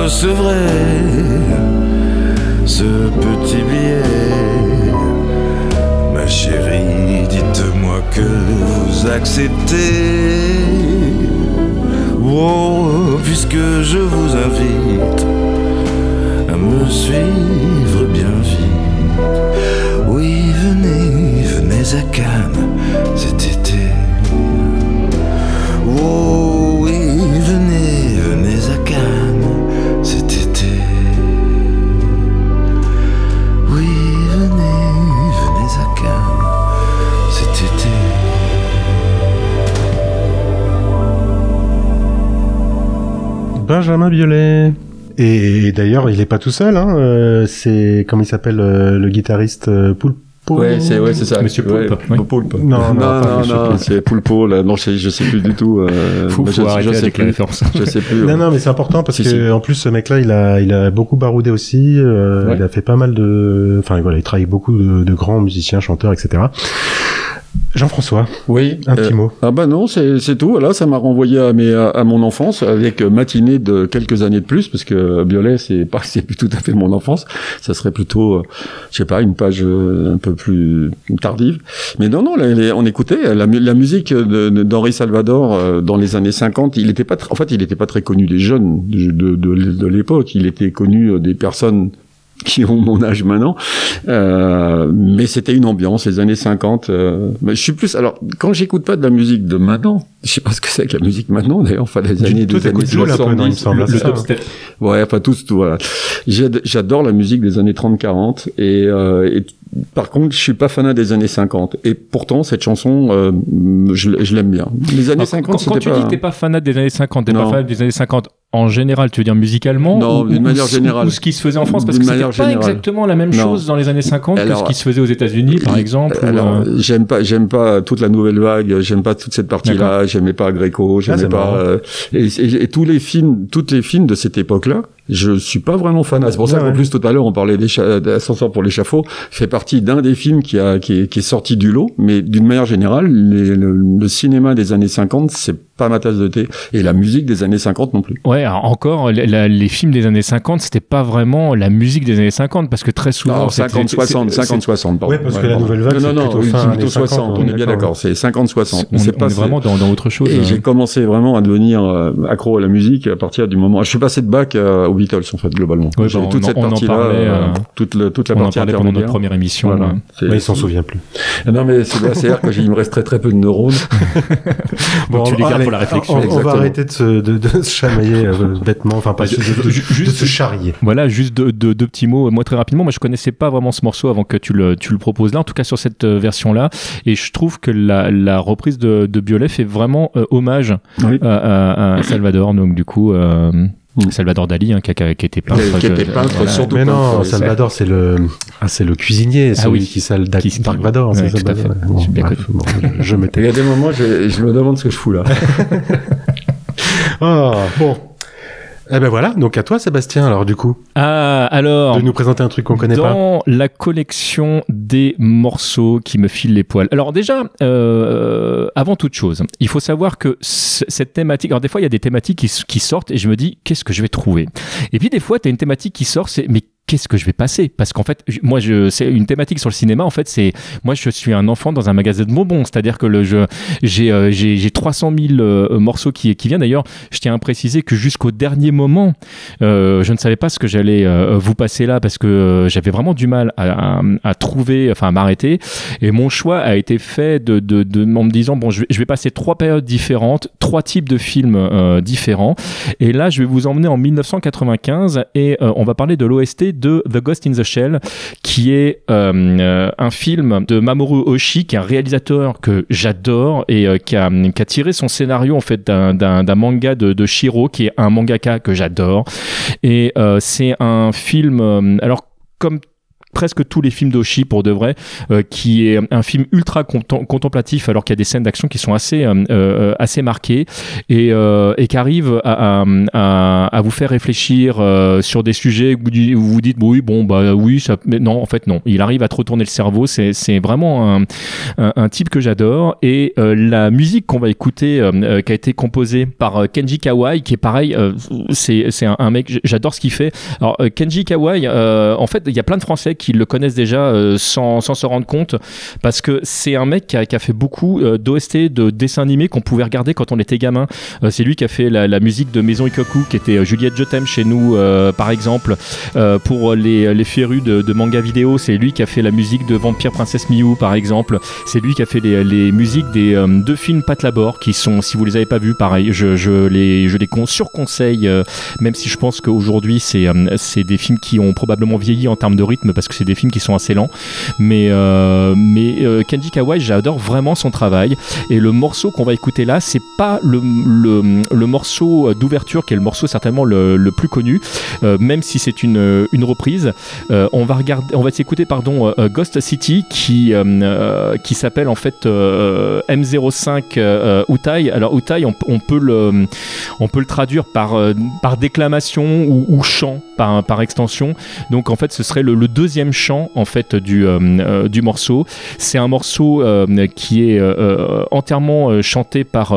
Vous recevrez ce petit billet. Ma chérie, dites-moi que vous acceptez. Oh, puisque je vous invite à me suivre bien vite. Oui, venez, venez à Cannes Benjamin Biolay. Et, d'ailleurs, il est pas tout seul. Hein. euh, c'est comment il s'appelle euh, le guitariste euh, Poulpo. Ouais, c'est ouais, c'est ça. Monsieur Ouais, Poulpe, oui. Poulpe. Non, non, non, Poulpe. c'est Poulpo là. Non, je sais, je sais plus du tout. Euh, *laughs* faut je, arrêter je sais plus. référence. Je sais plus. Non, ouais. non, mais c'est important parce Si, que si. en plus ce mec-là, il a, il a beaucoup baroudé aussi. euh, Ouais. Il a fait pas mal de, enfin voilà, il travaille avec beaucoup de, de grands musiciens, chanteurs, etc. Jean-François, Oui. un euh, petit mot. Ah bah non, c'est c'est tout. Là, ça m'a renvoyé à, mes, à, à mon enfance avec euh, matinée de quelques années de plus, parce que Violet, c'est pas, *laughs* c'est plus tout à fait mon enfance. Ça serait plutôt, euh, je sais pas, une page euh, un peu plus tardive. Mais non, non, là, les- on écoutait la, mu- la musique d'Henri Salvador dans les années 50. Il était pas, en fait, il était pas très connu des jeunes de, de, de, de l'époque. Il était connu des personnes *laughs* qui ont mon âge maintenant. Euh, mais c'était une ambiance, les années 50. euh, mais je suis plus. Alors, quand j'écoute pas de la musique de maintenant, je sais pas ce que c'est que la musique maintenant, d'ailleurs, enfin, les Du- années des années t'écoutes Joule un peu, non, il me 70. semble, Le c'est ça, hein. dubstep. Ouais, enfin, tous, tout, voilà. J'ad- J'adore la musique des années 30-40 et, euh, et par contre, je suis pas fanat des années 50. Et pourtant, cette chanson, euh, je, l'aime bien. Les années Alors, 50, quand, quand tu pas... dis que t'es pas fanat des années 50, t'es pas fanat des années 50 en général, tu veux dire musicalement Non, ou- d'une manière générale. Ou ce qui se faisait en France Parce que c'était pas générale. exactement la même Non. chose dans les années 50 que ce qui se faisait aux États-Unis, par exemple. ou, Alors, euh, j'aime pas, j'aime pas toute la nouvelle vague. J'aime pas toute cette partie-là. J'aimais pas Greco. J'aimais Ah, pas. euh, et, et- et tous les films, toutes les films de cette époque-là, je suis pas vraiment fan. C'est pour ça qu'en plus tout à l'heure on parlait d'ascenseur pour l'échafaud. Fait partie d'un des films qui a qui est, qui est sorti du lot. Mais d'une manière générale, les- le, le cinéma des années 50, c'est pas ma tasse de thé. Et la musique des années 50 non plus. Ouais, encore, la- la- les films des années 50, c'était pas vraiment la musique des années 50, parce que très souvent. Non, c'était- 50, c'est- 60, c'est- 50, 60, pardon. Ouais, parce que la nouvelle vague, Non, c'est non, non, plutôt oui, fin plutôt années 60, 50, on est bien d'accord. C'est 50, 60. On, C'est on pas est vraiment dans, dans autre chose. Et euh. j'ai commencé vraiment à devenir euh, accro à la musique à partir du moment. Je suis passé de bac euh, aux Beatles en fait globalement. Ouais, J'ai bah, toute on en- cette on en partie-là, parlait, euh, euh, toute, le- toute la on en partie parlait pendant notre première émission. Voilà. Mais il s'en souvient plus. Non mais c'est c'est-à-dire que j'ai- il me reste très très peu de neurones. *laughs* Bon, tu les gardes allez, pour la réflexion. On, on va arrêter de se, de, de se chamailler euh, bêtement, enfin pas de, de- de- Juste- de se charrier. Voilà, juste deux, deux- deux petits mots. Moi, très rapidement, moi, je connaissais pas vraiment ce morceau avant que tu le, tu le proposes là, en tout cas sur cette euh, version-là. Et je trouve que la, la reprise de, de Biolay fait vraiment euh, hommage Oui. à, à- à Salvador. Donc, du coup, euh. Salvador Dali, hein, qui, a, qui était peintre. Qui était de- peintre, voilà. surtout Mais peintre, non, oui, Salvador, c'est le, ah, c'est le cuisinier, Ah celui oui. qui sale Dark, Qui- Dark Vador, Ouais, c'est tout à Salvador. fait. Bon, Je bref, bon, je, je me Il y a des moments, je, je me demande ce que je fous là. *laughs* Ah, bon. Eh ben voilà, donc à toi Sébastien, alors du coup, Ah, alors. de nous présenter un truc qu'on connaît pas. dans la collection des morceaux qui me filent les poils. Alors déjà, euh, avant toute chose, il faut savoir que cette thématique, alors des fois il y a des thématiques qui sortent et je me dis qu'est-ce que je vais trouver? Et puis des fois tu as une thématique qui sort, c'est mais qu'est-ce que je vais passer? Parce qu'en fait, moi, je, c'est une thématique sur le cinéma. En fait, c'est moi, je suis un enfant dans un magasin de bonbons. C'est-à-dire que le, je, j'ai, euh, j'ai, j'ai 300 000 euh, morceaux qui, qui viennent. D'ailleurs, je tiens à préciser que jusqu'au dernier moment, euh, je ne savais pas ce que j'allais euh, vous passer là parce que j'avais vraiment du mal à, à, à trouver, enfin à m'arrêter. Et mon choix a été fait de, de, de en me disant bon, je vais, je vais passer trois périodes différentes, trois types de films différents. Et là, je vais vous emmener en 1995 et on va parler de l'OST de The Ghost in the Shell, qui est euh, euh, un film de Mamoru Oshii, qui est un réalisateur que j'adore et euh, qui, a, tiré son scénario en fait d'un- manga de, Shiro, qui est un mangaka que j'adore. Et c'est un film, alors comme presque tous les films d'Oshi pour de vrai, euh, qui est un film ultra contem- contemplatif alors qu'il y a des scènes d'action qui sont assez euh, euh, assez marquées et, et qui arrivent à, à, vous faire réfléchir sur des sujets où vous vous dites oui bon bah oui ça mais non en fait non. Il arrive à te retourner le cerveau c'est vraiment un, un, type que j'adore et la musique qu'on va écouter qui a été composée par Kenji Kawai qui est pareil c'est un, un mec j'adore ce qu'il fait. Alors Kenji Kawai en fait il y a plein de Français qui le connaissent déjà euh, sans, sans se rendre compte parce que c'est un mec qui a, fait beaucoup euh, d'OST de dessins animés qu'on pouvait regarder quand on était gamin. Euh, c'est lui qui a fait la, musique de Maison Ikoku qui était Juliette Je t'aime chez nous par exemple. Pour les, les férus de, manga vidéo c'est lui qui a fait la musique de Vampire Princesse Miou par exemple. C'est lui qui a fait les, les musiques des deux films Pat Labor qui sont si vous les avez pas vus pareil je, je les, je les con- surconseille même si je pense qu'aujourd'hui c'est euh, des films qui ont probablement vieilli en termes de rythme parce que c'est des films qui sont assez lents. Mais euh, mais euh, Kenji Kawai j'adore vraiment son travail. Et le morceau qu'on va écouter là c'est pas le, le, morceau d'ouverture qui est le morceau certainement le, le plus connu euh, même si c'est une, une reprise. Euh, on va regarder on va s'écouter pardon euh, Ghost City qui qui s'appelle en fait euh, M05 euh, Utai alors Utai on, peut le on peut le traduire par par déclamation ou chant par extension. Donc en fait ce serait le, deuxième chant en fait du euh, euh, du morceau. C'est un morceau euh, qui est entièrement chanté par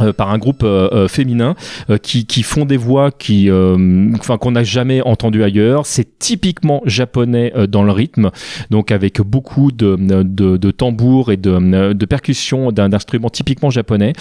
euh, par un groupe euh, euh, féminin euh, qui, qui font des voix qui euh, enfin qu'on n'a jamais entendu ailleurs. C'est typiquement japonais euh, dans le rythme. Donc avec beaucoup de, de, de tambours et de, de percussions d'un d'instruments typiquement japonais.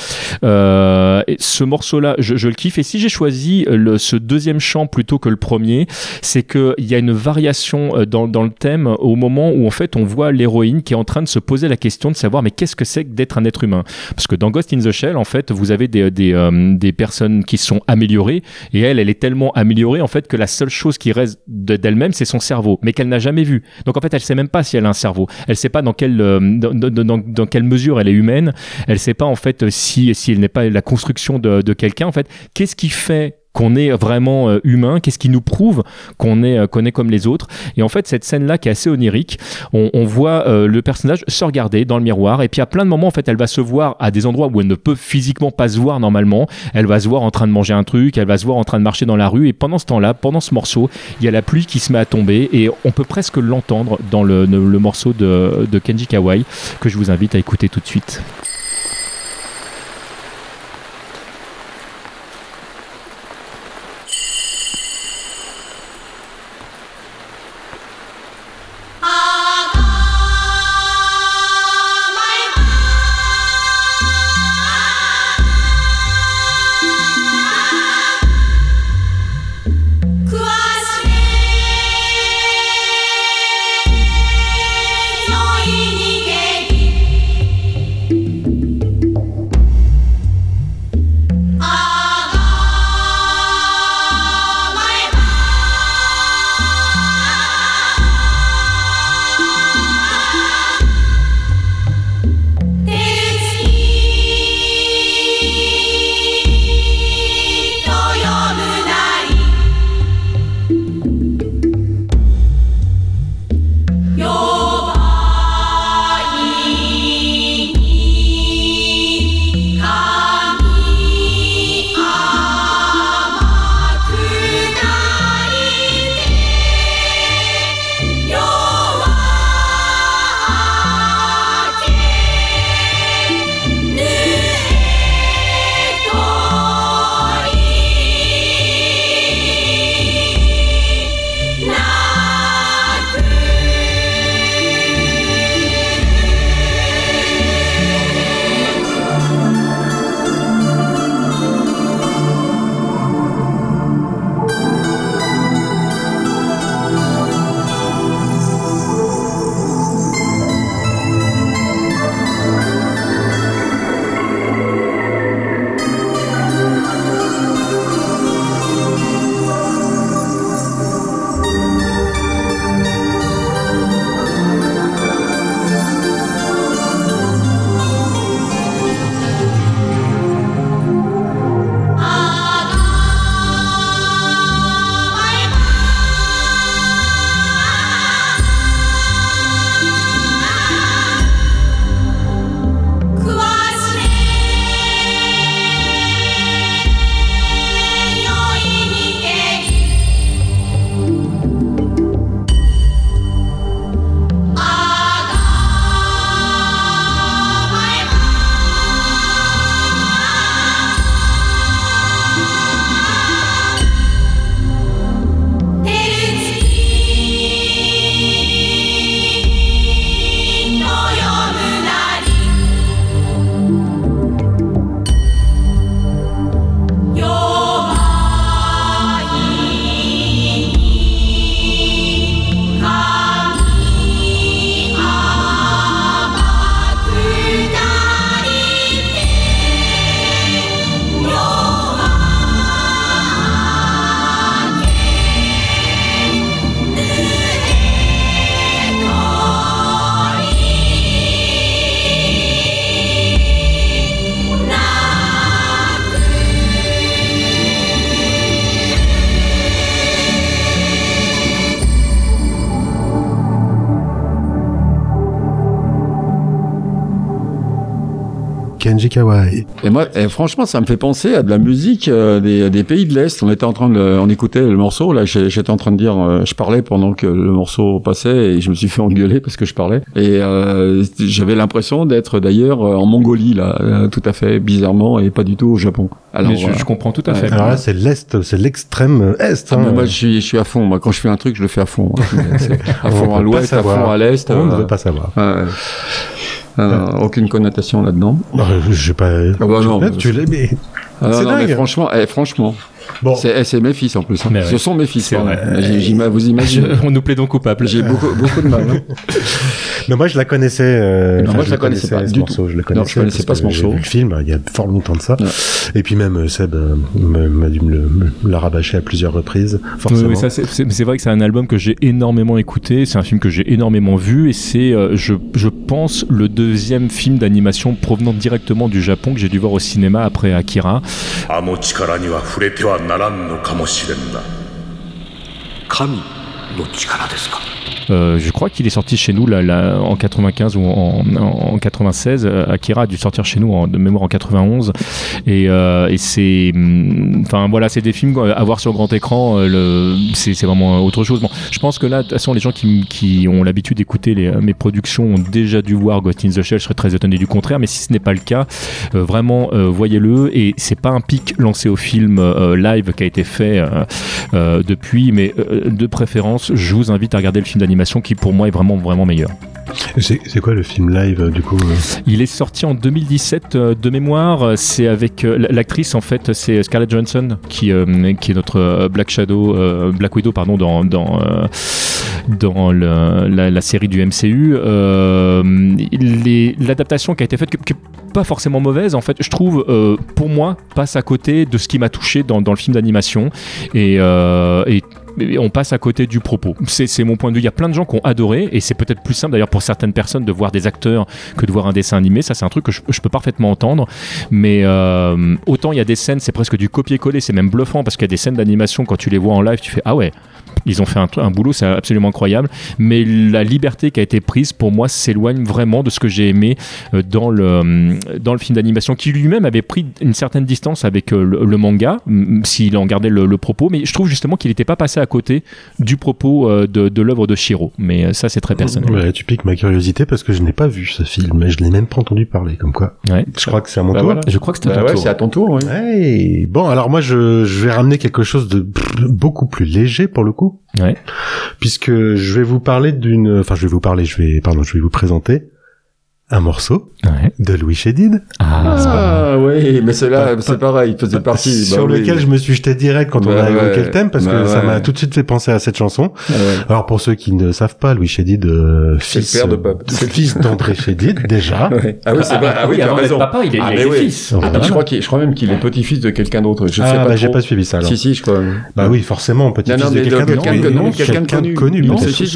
Et ce morceau là je, je le kiffe. Et si j'ai choisi le, ce deuxième chant plutôt que le premier c'est que il y a une variation dans, dans le thème au moment où en fait on voit l'héroïne qui est en train de se poser la question de savoir mais qu'est-ce que c'est que d'être un être humain? Parce que dans Ghost in the Shell en fait avez des, des, euh, des personnes qui sont améliorées et elle elle est tellement améliorée en fait que la seule chose qui reste de- d'elle-même c'est son cerveau mais qu'elle n'a jamais vu. Donc en fait elle sait même pas si elle a un cerveau. Elle sait pas dans quelle euh, dans, dans- dans quelle mesure elle est humaine. Elle sait pas en fait si si elle n'est pas la construction de, de quelqu'un. En fait qu'est-ce qui fait qu'on est vraiment euh, humain, qu'est-ce qui nous prouve qu'on est, euh, qu'on est comme les autres. Et en fait, cette scène-là qui est assez onirique, on, on voit euh, le personnage se regarder dans le miroir, et puis à plein de moments, en fait, elle va se voir à des endroits où elle ne peut physiquement pas se voir normalement. Elle va se voir en train de manger un truc, elle va se voir en train de marcher dans la rue, et pendant ce temps-là, pendant ce morceau, il y a la pluie qui se met à tomber, et on peut presque l'entendre dans le, le- morceau de, de Kenji Kawai, que je vous invite à écouter tout de suite. Kenji Kawai. Et moi, et franchement, ça me fait penser à de la musique euh, des, des pays de l'Est. On était en train de, on écoutait le morceau. Là, j'étais en train de dire, euh, je parlais pendant que le morceau passait et je me suis *laughs* fait engueuler parce que je parlais. Et euh, j'avais l'impression d'être d'ailleurs en Mongolie là, tout à fait bizarrement et pas du tout au Japon. Alors, Mais je, voilà. je comprends tout à fait. Alors là, c'est l'Est, c'est l'extrême Est. Ah, hein. moi, je suis, je suis à fond. Moi, quand je fais un truc, je le fais à fond. hein. *laughs* À On fond à l'ouest, à fond à l'est. On ne euh, veut pas savoir. ouais. Euh, aucune connotation là-dedans. Euh, je sais pas. Ah bah tu non, tu l'as- mais- Ah, C'est mais dingue. franchement, eh, franchement, Bon. c'est eh, c'est mes fils en plus. hein. Ouais. Ce sont mes fils. Vrai. J'ima- vous imaginez *laughs* on nous plaidons coupables. J'ai beaucoup, beaucoup de mal. hein. *laughs* Mais moi, je la connaissais. euh, Non, moi, je la connaissais pas ce du morceau, tout. Je Non, connaissais. je connaissais parce pas ce que J'ai morceau. vu le film il y a fort longtemps de ça. Ouais. Et puis même euh, Seb euh, m'a dû me le- me la rabâcher à plusieurs reprises, forcément. oui, c'est- vrai que c'est un album que j'ai énormément écouté, c'est un film que j'ai énormément vu et c'est, euh, je, je pense, le deuxième film d'animation provenant directement du Japon que j'ai dû voir au cinéma après Akira je crois qu'il est sorti chez nous en 95 ou en, en, 96. Euh, Akira a dû sortir chez nous en, de mémoire en 91. Euh, et, c'est, mm, enfin voilà, c'est des films à voir sur grand écran. Euh, c'est, vraiment autre chose. Bon, je pense que là, de toute façon, les gens qui, ont l'habitude d'écouter mes productions ont déjà dû voir Ghost in the Shell. Je serais très étonné du contraire, mais si ce n'est pas le cas, vraiment voyez-le. Et c'est pas un pic lancé au film live qui a été fait depuis, mais de préférence je vous invite à regarder le film d'animation qui pour moi est vraiment vraiment meilleur. C'est quoi le film live euh, du coup euh Il est sorti en 2017 euh, de mémoire. C'est avec l'actrice en fait, c'est Scarlett Johansson qui qui est notre Black Shadow, Black Widow pardon dans dans dans le- la, la série du MCU. L'adaptation qui a été faite, qui qui est pas forcément mauvaise en fait, je trouve pour moi passe à côté de ce qui m'a touché dans, dans le film d'animation et on passe à côté du propos. C'est mon point de vue. Il y a plein de gens qui ont adoré, et c'est peut-être plus simple d'ailleurs pour certaines personnes de voir des acteurs que de voir un dessin animé. Ça, c'est un truc que je, je peux parfaitement entendre. Mais euh, autant il y a des scènes, c'est presque du copier-coller, c'est même bluffant parce qu'il y a des scènes d'animation quand tu les vois en live, tu fais ah ouais. Ils ont fait un, un boulot, c'est absolument incroyable. Mais la liberté qui a été prise, pour moi, s'éloigne vraiment de ce que j'ai aimé euh, dans le, euh, dans le film d'animation, qui lui-même avait pris une certaine distance avec euh, le, le manga, s'il en gardait le, le propos. Mais je trouve justement qu'il n'était pas passé à côté du propos de, de l'œuvre de Shiro. Mais ça, c'est très personnel. Ouais, tu piques ma curiosité parce que je n'ai pas vu ce film, mais je l'ai même pas entendu parler, comme quoi. Ouais. Je crois que c'est à mon Bah tour. voilà. Je crois que c'était à Bah ton ouais, tour. c'est à ton tour. oui. Hey. Bon, alors moi, je, je vais ramener quelque chose de beaucoup plus léger pour le coup. Ouais. Puisque je vais vous parler d'une, enfin, je vais vous parler, je vais, pardon, je vais vous présenter un morceau Ouais. de Louis Chédid. Ah, Ah oui, mais c'est là, Pas- c'est pareil, il faisait partie. sur bah oui. lequel je me suis jeté direct quand on Bah a évoqué ouais. le thème parce Bah que ça m'a tout de suite fait penser à cette chanson. Ah ouais. Alors pour ceux qui ne savent pas, Louis Chédid, euh, C'est le fils, père de Bob. *laughs* c'est le fils d'André Chédid déjà. *laughs* Ouais. Ah oui, c'est vrai. Ah oui, avant d'être papa, il est, Ah, il mais est oui. fils. Ah, Ah, je crois qu'il, je crois même qu'il est petit-fils de quelqu'un d'autre. Je sais ah pas bah j'ai pas suivi ça alors. Si si, je crois. Bah oui, forcément, petit Non, fils non, de quelqu'un d'autre. quelqu'un connu.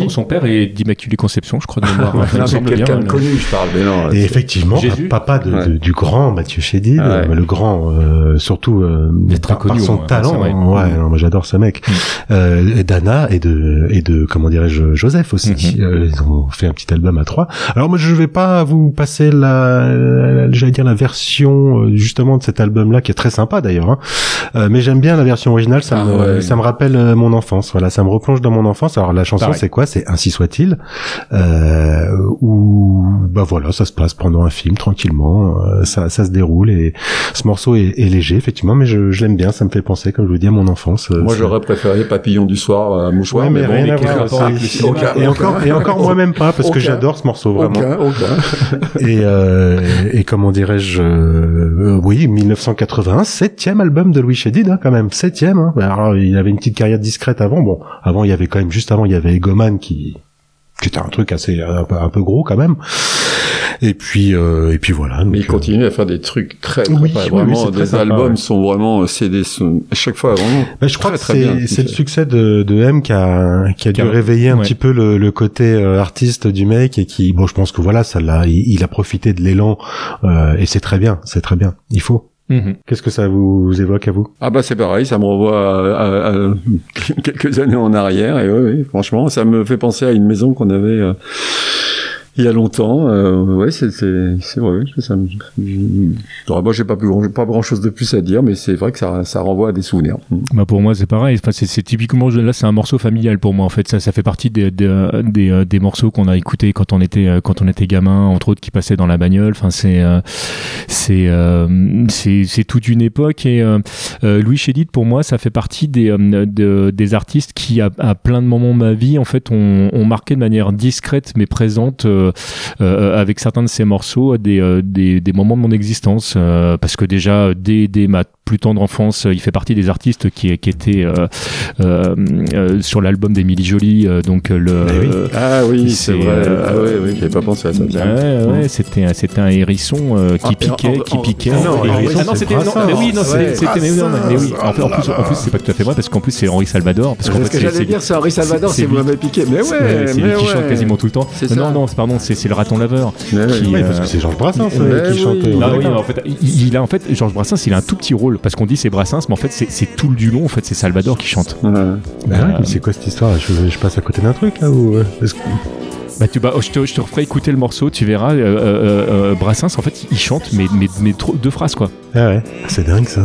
son, père est d'Immaculée Conception, je crois de mémoire. *laughs* Quelqu'un connu, je parle. Non. Et effectivement, Jésus. papa de, Ouais. de- du grand Mathieu Chédid, Ouais. euh, le grand, euh, surtout euh, très par, par connu, son ouais, talent. ouais, non, moi j'adore ce mec. Mm. Euh, et d'Anna et de et de comment dirais-je Joseph aussi. Mhm. Euh, ils ont fait un petit album à trois. Alors moi je vais pas vous passer la, la- j'allais dire la version euh, justement de cet album-là qui est très sympa d'ailleurs. Hein. Euh, mais j'aime bien la version originale. Ça Ah me ouais. ça me rappelle mon enfance. Voilà, ça me replonge dans mon enfance. Alors la chanson c'est quoi? C'est ainsi soit-il. Euh, où bah voilà, ça se passe pendant un film tranquillement. euh, ça ça se déroule et ce morceau est, est léger effectivement, mais je, je l'aime bien. Ça me fait penser, comme je vous dis, à mon enfance. euh, Moi, j'aurais préféré Papillon du soir à Mouchoir. Ouais, mais bon, rien à quel voir. c'est- cinéma et encore, et encore *laughs* moi-même pas, parce que Aucun. j'adore ce morceau vraiment. Aucun, aucun. *laughs* Et, euh, et comment dirais-je, euh, oui, 1981, septième album de Louis Chédid, hein, quand même, septième. Hein. Alors, il avait une petite carrière discrète avant. Bon, avant, il y avait quand même, juste avant, il y avait Egoman qui, qui était un truc assez, un peu, un peu gros quand même. Et puis, euh, et puis voilà. Mais il euh, continue à faire des trucs très, très Oui, oui, vraiment, oui, c'est très des sympa, albums ouais. sont vraiment, c'est des, sont, à chaque fois vraiment. Bah, je crois Très, que c'est bien, c'est le succès de, de M qui a qui a dû réveiller un ouais. petit peu le, le côté euh, artiste du mec et qui bon je pense que voilà ça l'a il, il a profité de l'élan euh, et c'est très bien c'est très bien il faut Mhm. qu'est-ce que ça vous évoque à vous? Ah bah c'est pareil, ça me revoit à, à- à *laughs* quelques années en arrière et oui, oui, franchement, ça me fait penser à une maison qu'on avait euh, il y a longtemps. Euh, ouais, c'est vrai. Ça, moi, j'ai pas plus pas grand chose de plus à dire, mais c'est vrai que ça ça renvoie à des souvenirs. Bah pour moi c'est pareil, Enfin, c'est typiquement là c'est un morceau familial pour moi en fait ça ça fait partie des des, des, euh, morceaux qu'on a écoutés quand on était euh, quand on était gamin entre autres qui passaient dans la bagnole. Enfin c'est euh, c'est c'est toute une époque et euh, Louis Chédid pour moi ça fait partie des de- des artistes qui à, plein de moments de ma vie en fait ont, ont marqué de manière discrète mais présente euh, avec certains de ces morceaux des, euh, des, des moments de mon existence euh, parce que déjà dès, dès ma plus tendre enfance euh, il fait partie des artistes qui, qui étaient euh, euh, euh, sur l'album d'Émilie Jolie euh, donc euh, le Eh oui. Ah oui, c'est vrai. euh, ah ouais, oui, j'avais pas pensé à ça. Ouais, ouais, c'était un- c'était un hérisson euh, qui Ah, piquait, en- qui en- piquait. Ah non, hérisson, ah c'était non, mais oui, non, c'était Ouais. c'était mais, non, mais oui. En, Oh plus, là en plus, c'est pas tout à fait vrai parce qu'en plus c'est Henri Salvador parce qu'en C'est fait ce que c'est- j'allais c'est- dire, c'est Henri Salvador, c'est m'avez piqué. Mais c'est- ouais, c'est lui qui chante quasiment tout le temps. C'est Non, non, pardon, c'est c'est le raton laveur. Qui, Oui, euh, parce que c'est Georges Brassens Mais euh, qui oui. chante. euh, Ah oui, en fait, il, il a en fait Georges Brassens, il a un tout petit rôle parce qu'on dit c'est Brassens, mais en fait c'est c'est tout le du long. En fait, c'est Salvador qui chante. Ouais. Bah Euh, c'est quoi cette histoire? Je, je passe à côté d'un truc là ou est-ce que- Bah, tu, bah, je, te, je te referai écouter le morceau, tu verras. euh, euh, euh, Brassens, en fait, il chante, mais, mais, mais trop- deux phrases quoi. Ah ouais, c'est dingue ça.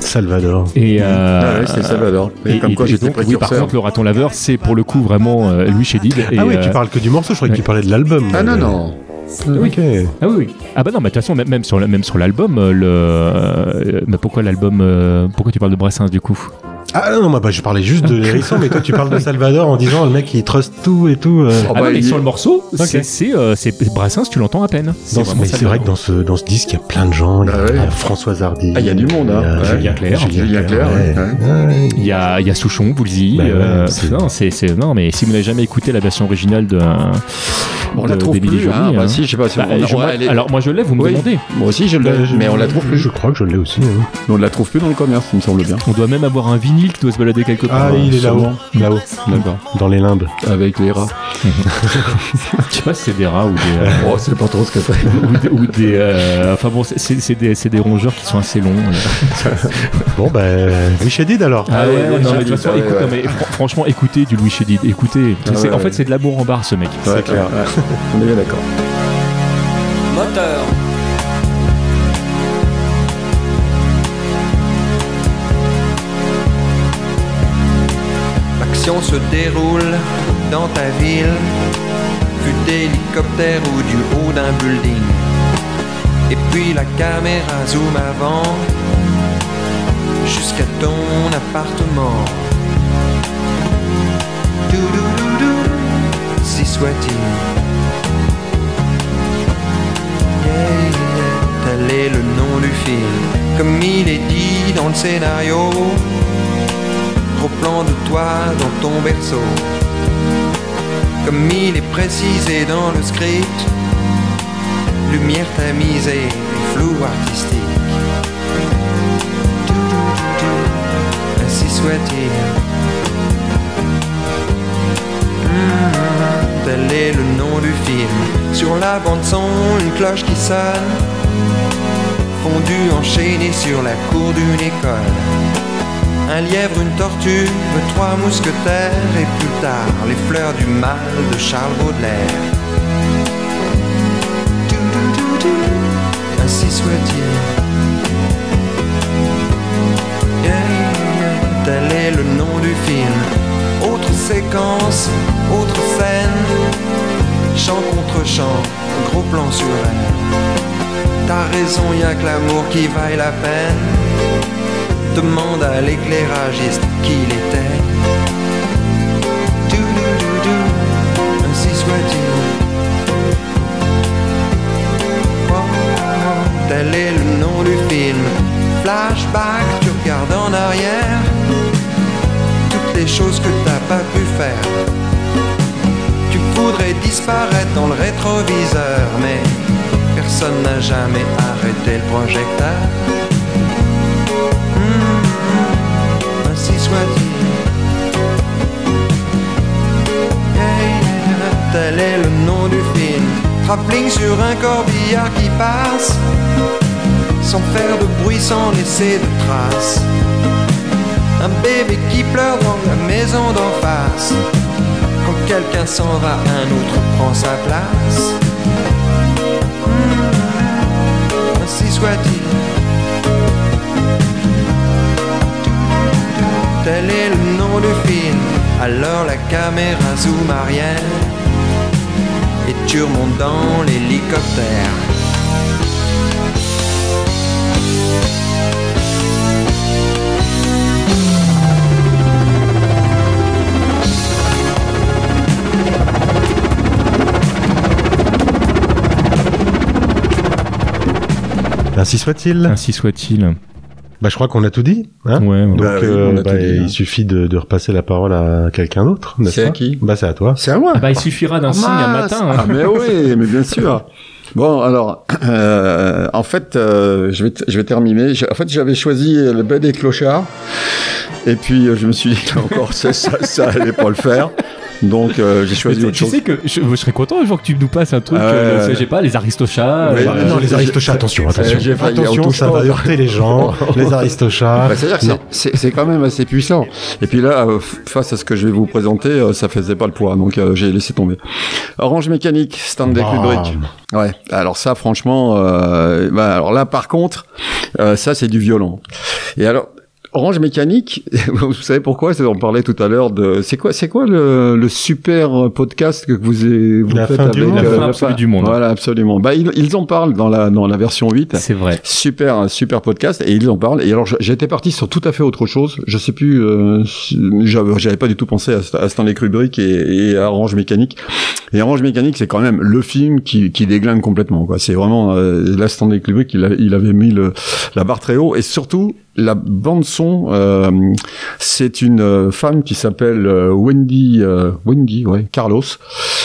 Salvador. Et, euh, Ah ouais, c'est Salvador. Et Et, comme quoi j'étais oui, par contre, le raton laveur, c'est pour le coup vraiment euh, Louis Chédid. Et, ah ouais, tu euh, parles que du morceau, je croyais que tu parlais de l'album. Ah non, Euh, non. Ok. Ah oui, oui. Ah bah non, mais de toute façon, même, même sur, même sur l'album, euh, le. euh, mais pourquoi l'album. euh, pourquoi tu parles de Brassens du coup? Ah non, moi bah, je parlais juste de l'hérisson, mais toi tu parles de *laughs* Salvador en disant le mec il trust tout et tout. euh. Oh, Ah bah, non, mais il- sur le morceau, Ok. c'est c'est, euh, Brassens, tu l'entends à peine. C'est vrai que dans ce, dans ce disque, il y a plein de gens. Il y a, Bah ouais. il y a Françoise Hardy. Ah, il y a du monde, hein. il y a Ouais. Julien Clerc. Julien Clerc, ouais. ouais. Ouais. Il y a, il y a Souchon, Boulzy. Bah ouais, euh, non, c'est, non, mais si vous n'avez jamais écouté la version originale de. On la de- trouve plus. Hein. Bah hein. si, je sais pas. si Bah, on- je- on- moi- elle est- alors moi je l'ai, vous me Oui. demandez. Moi aussi, je l'ai, Bah, mais on la trouve plus. Je crois que je l'ai aussi. Mais on la trouve plus dans le commerce, il me semble bien. On doit même avoir un vinyle qui doit se balader quelque part. Ah, il est là-haut. Là-haut. D'accord. Dans les limbes. Avec les rats. Je sais pas si c'est des rats ou des. euh, *laughs* Oh, c'est pas trop ce que c'est. ou des, ou des, euh, enfin bon, c'est- des, c'est des rongeurs qui sont assez longs. *laughs* Bon, bah, Louis Chédid alors. Ah ouais, ouais, non, mais de toute façon, ouais, écoute, ouais. non, mais fran- franchement, écoutez du Louis Chédid, écoutez. Ah C'est- ouais, en fait, c'est de l'amour en barre, ce mec. C'est clair. On est bien d'accord. moteur. L'action se déroule dans ta ville, vue d'hélicoptère ou du haut d'un building. Et puis la caméra zoom avant, jusqu'à ton appartement. Doudoudou, si soit-il. Yeah, tel est le nom du film. Comme il est dit dans le scénario, gros plan de toi dans ton berceau. Comme il est précisé dans le script, lumière tamisée, flou artistique. Ainsi soit-il. Mhm, Tel est le nom du film. Sur la bande son, une cloche qui sonne. Fondu enchaîné sur la cour d'une école. Un lièvre, une tortue, trois mousquetaires et plus tard les fleurs du mal de Charles Baudelaire. Ainsi soit-il. Tel est le nom du film. Autre séquence, autre scène. Chant contre chant, gros plan sur elle. T'as raison, y a que l'amour qui vaille la peine. Demande à l'éclairagiste qui il était. Dou-dou-dou-dou, Ainsi soit-il. Oh, Tel est le nom du film. Flashback, tu regardes en arrière. Toutes les choses que t'as pas pu faire. Tu voudrais disparaître dans le rétroviseur, mais personne n'a jamais arrêté le projecteur. Film. Trappling sur un corbillard qui passe, sans faire de bruit, sans laisser de traces. Un bébé qui pleure dans la maison d'en face. Quand quelqu'un s'en va, un autre prend sa place. Hmm, Ainsi soit-il. Tel est le nom du film. Alors la caméra zoom arrière et tu remontes dans l'hélicoptère. Ainsi soit-il. Ainsi soit-il. Bah, je crois qu'on a tout dit. Hein Ouais, ouais. Donc, Bah euh, bah, dit, hein. il suffit de, de repasser la parole à quelqu'un d'autre. n'est-ce C'est à pas qui Bah, c'est à toi. C'est à moi. Ah bah, il suffira d'un signe un mince. matin. hein. Ah mais oui, mais bien sûr. *laughs* Bon, alors, euh, en fait, euh, je vais je vais terminer. En fait, j'avais choisi le bed des clochards, et puis euh, je me suis dit encore *laughs* ça, ça, ça allait pas le faire. Donc, euh, j'ai choisi tu- autre tu chose. sais que je, je serais content un jour que tu nous passes un truc, Ah euh, je sais pas, les aristochats. Ouais, euh, non, les aristochats, attention, attention. j'ai failli Attention, ça va heurter les gens. *laughs* les aristochats. Bah, C'est-à-dire que c'est- quand même assez puissant. Et puis là, euh, face à ce que je vais vous présenter, euh, ça faisait pas le poids, donc euh, j'ai laissé tomber. Orange Mécanique, Stanley. Kubrick. Ouais. Alors ça, franchement, euh, bah, alors là, par contre, euh, ça c'est du violent. Et alors. Orange Mécanique, *laughs* vous savez pourquoi? On parlait tout à l'heure de. C'est quoi, c'est quoi le, le super podcast que vous, avez- vous La faites fin avec du monde. La euh, fin absolue du monde. Voilà, absolument. Bah, ils, ils en parlent dans la dans la version 8. C'est vrai. Super, super podcast et ils en parlent. Et alors j'étais parti sur tout à fait autre chose. Je sais plus, euh, j'avais j'avais pas du tout pensé à, à Stanley Kubrick et, et à Orange Mécanique. Et Orange Mécanique, c'est quand même le film qui, qui déglingue complètement. quoi. C'est vraiment euh, là Stanley Kubrick, il, a- il avait mis le, la barre très haut et surtout la bande son. Euh, c'est une euh, femme qui s'appelle euh, Wendy, euh, Wendy, ouais, Carlos.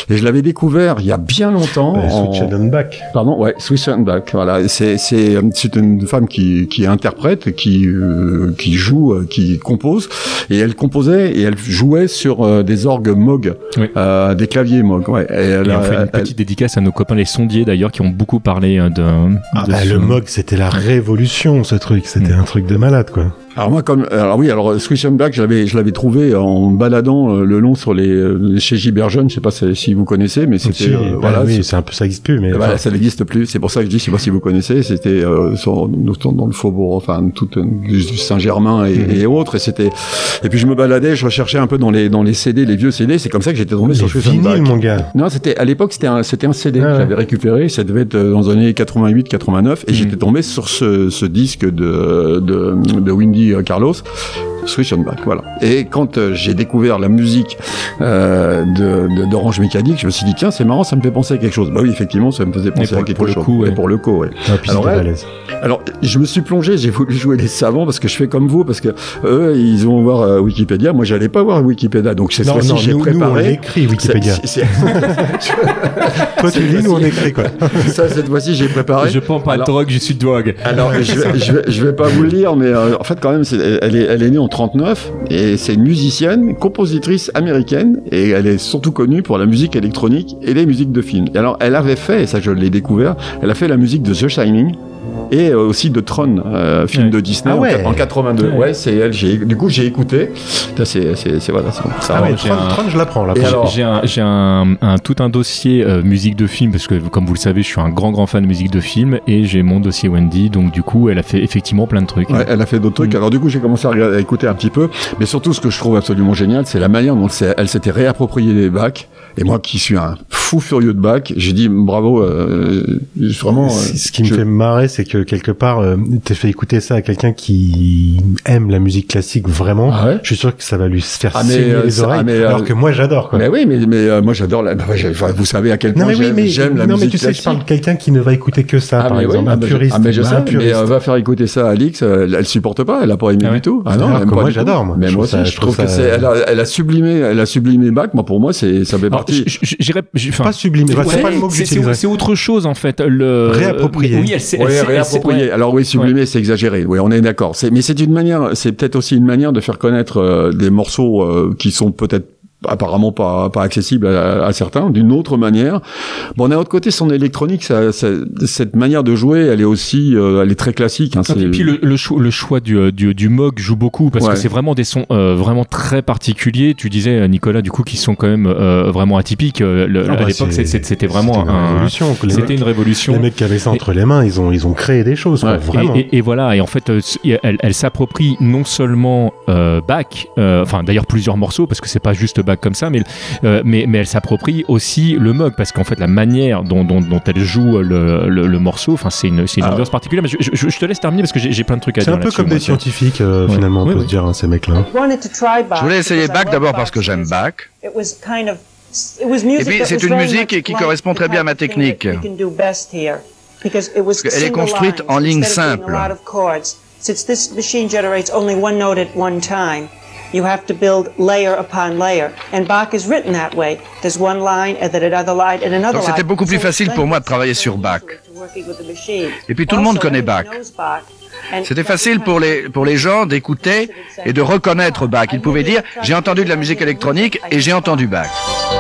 Et je l'avais découvert il y a bien longtemps. Bah, en- Switch and back. Pardon, ouais, Swiss and Back. Voilà, c'est c'est c'est une femme qui qui interprète, qui euh, qui joue, qui compose, et elle composait et elle jouait sur euh, des orgues Moog, Oui. euh, des claviers Moog. Ouais. Et elle, Et on fait une elle- petite dédicace à nos copains les sondiers d'ailleurs qui ont beaucoup parlé de. Ah, de bah, ce- le MOG, c'était la révolution, ce truc. C'était Mm. un truc de malade, quoi. Alors moi comme alors oui alors Swiss and Back je l'avais je l'avais trouvé en baladant euh, le long sur les euh, chez Giberjeune je sais pas si, vous connaissez mais c'était euh, bah voilà oui, c'est- un peu, ça existe plus, mais. Voilà, enfin, ça n'existe plus. C'est pour ça que je dis, je sais pas si vous connaissez, c'était euh, dans le faubourg, enfin tout euh, du Saint-Germain et, Mhm. et autres. Et c'était. Et puis je me baladais, je recherchais un peu dans les dans les CD, les vieux CD. C'est comme ça que j'étais tombé sur les Swiss and Back. vinyles, mon gars. Non, c'était à l'époque c'était un c'était un CD Ah que ouais. j'avais récupéré. Ça devait être euh, dans les années 88, 89, et Mhm. j'étais tombé sur ce, ce disque de de, de Windy euh, Carlos. Switch on Back, voilà. Et quand euh, j'ai découvert la musique euh, de de- d'Orange Mécanique, je me suis dit tiens c'est marrant, ça me fait penser à quelque chose. Bah oui effectivement, ça me faisait penser pour- à quelque pour le chose. coup, ouais. Et pour le coup, ouais. Ah, Alors, je me suis plongé, j'ai voulu jouer les savants parce que je fais comme vous, parce que eux, ils vont voir euh, Wikipédia. Moi, j'allais pas voir Wikipédia, donc fois-ci, non, j'ai nous, nous, on préparé. écrit Wikipédia. C'est- c'est- *laughs* Toi, tu lis, nous, on écrit, quoi. *laughs* ça, cette fois-ci, j'ai préparé. Je prends pas de Alors- drogue, je suis drogue. Alors, *laughs* je vais, je, vais, je vais pas vous le lire, mais euh, en fait, quand même, c'est- elle, est, elle est née en 39 et c'est une musicienne, compositrice américaine et elle est surtout connue pour la musique électronique et les musiques de films. Et alors, elle avait fait, et ça je l'ai découvert, elle a fait la musique de The Shining et euh, aussi de Tron, euh, film Ouais. de Disney Ah en ouais. quat- en, 82. Ouais. Ouais, c'est elle. J'ai, du coup, j'ai écouté. C'est, c'est, c'est voilà. ça, Ah ouais, j'ai Tron, un- Tron, je l'apprends, là. J'ai un, j'ai un, un- tout un dossier euh, musique de film parce que comme vous le savez, je suis un grand grand fan de musique de film et j'ai mon dossier Wendy. Donc du coup, elle a fait effectivement plein de trucs. Ouais, elle a fait d'autres trucs. Mm. Alors du coup, j'ai commencé à, regarder- à écouter un petit peu. Mais surtout, ce que je trouve absolument génial, c'est la manière dont elle s'était réappropriée les bacs. Et moi, qui suis un fou furieux de bac, j'ai dit bravo. Euh, vraiment. euh, Ce ce qui me fait marrer, c'est que quelque part, euh, t'as fait écouter ça à quelqu'un qui aime la musique classique vraiment. Ah ouais Je suis sûr que ça va lui faire Ah, saigner euh, les oreilles. ah, mais, euh, alors que moi, j'adore, quoi. Mais oui, mais, mais euh, moi j'adore la. bah, enfin, vous savez à quel point non, oui, j'aime, j'aime la non, musique mais tu sais, classique. je parle de quelqu'un qui ne va écouter que ça, Ah par mais oui, exemple, ah, un puriste. ah, mais je sais, mais euh, va faire écouter ça à Alix, euh, elle, elle supporte pas, elle a pas aimé Ah du tout. Ah pas moi, j'adore, moi. Mais moi aussi, je trouve que c'est, elle a, sublimé, elle a sublimé Bach. Moi pour moi c'est, ça fait Alors, partie. j'irais- Pas c'est pas le mot que c'est- c'est j'utiliserais. c'est autre chose en fait. Le Réapproprié. Oui, elle elle elle ouais. Alors oui, sublimer, c'est exagéré. Oui, on est d'accord. C'est, mais c'est une manière, c'est peut-être aussi une manière de faire connaître euh, des morceaux euh, qui sont peut-être apparemment pas, pas accessible à, à certains, d'une autre manière. Bon, d'un autre côté, son électronique, ça, ça- cette manière de jouer, elle est aussi, euh, elle est très classique. Hein, Et c'est- puis le, le choix, le choix du, euh, du, du Moog joue beaucoup parce Ouais. que c'est vraiment des sons euh, vraiment très particuliers. Tu disais Nicolas du coup qui sont quand même euh, vraiment atypiques. Le- Ah à bah, l'époque c'était vraiment c'était une un- révolution, C'était mecs- une révolution. Les mecs qui avaient ça entre les mains, ils ont, ils ont créé des choses, quoi, Ouais. vraiment. Et, et- et voilà, et en fait, euh, elle, elle s'approprie non seulement euh, Bach, euh, enfin d'ailleurs plusieurs morceaux, parce que c'est pas juste Comme ça, mais, euh, mais, mais elle s'approprie aussi le Moog, parce qu'en fait, la manière dont, dont, dont elle joue le, le, le morceau, enfin, c'est une, c'est une Ah. ambiance particulière. Mais je, je- je te laisse terminer parce que j'ai j'ai plein de trucs à C'est dire. un peu comme moi, des scientifiques, euh, Ouais. finalement, on Oui, peut oui. se dire, hein, ces mecs-là. Je voulais essayer Bach d'abord parce que j'aime Bach. Et puis c'est une musique qui correspond très bien à ma technique. Elle est construite en ligne simple. Since this machine generates only one note at one time, you have to build layer upon layer. And Bach is written that way. There's one line and then another line and another Donc c'était line. beaucoup plus facile pour moi de travailler sur Bach. to working with the machine. Et puis tout le monde connaît Bach. C'était facile pour les, pour les gens d'écouter et de reconnaître Bach. Ils pouvaient dire j'ai entendu de la musique électronique et j'ai entendu Bach.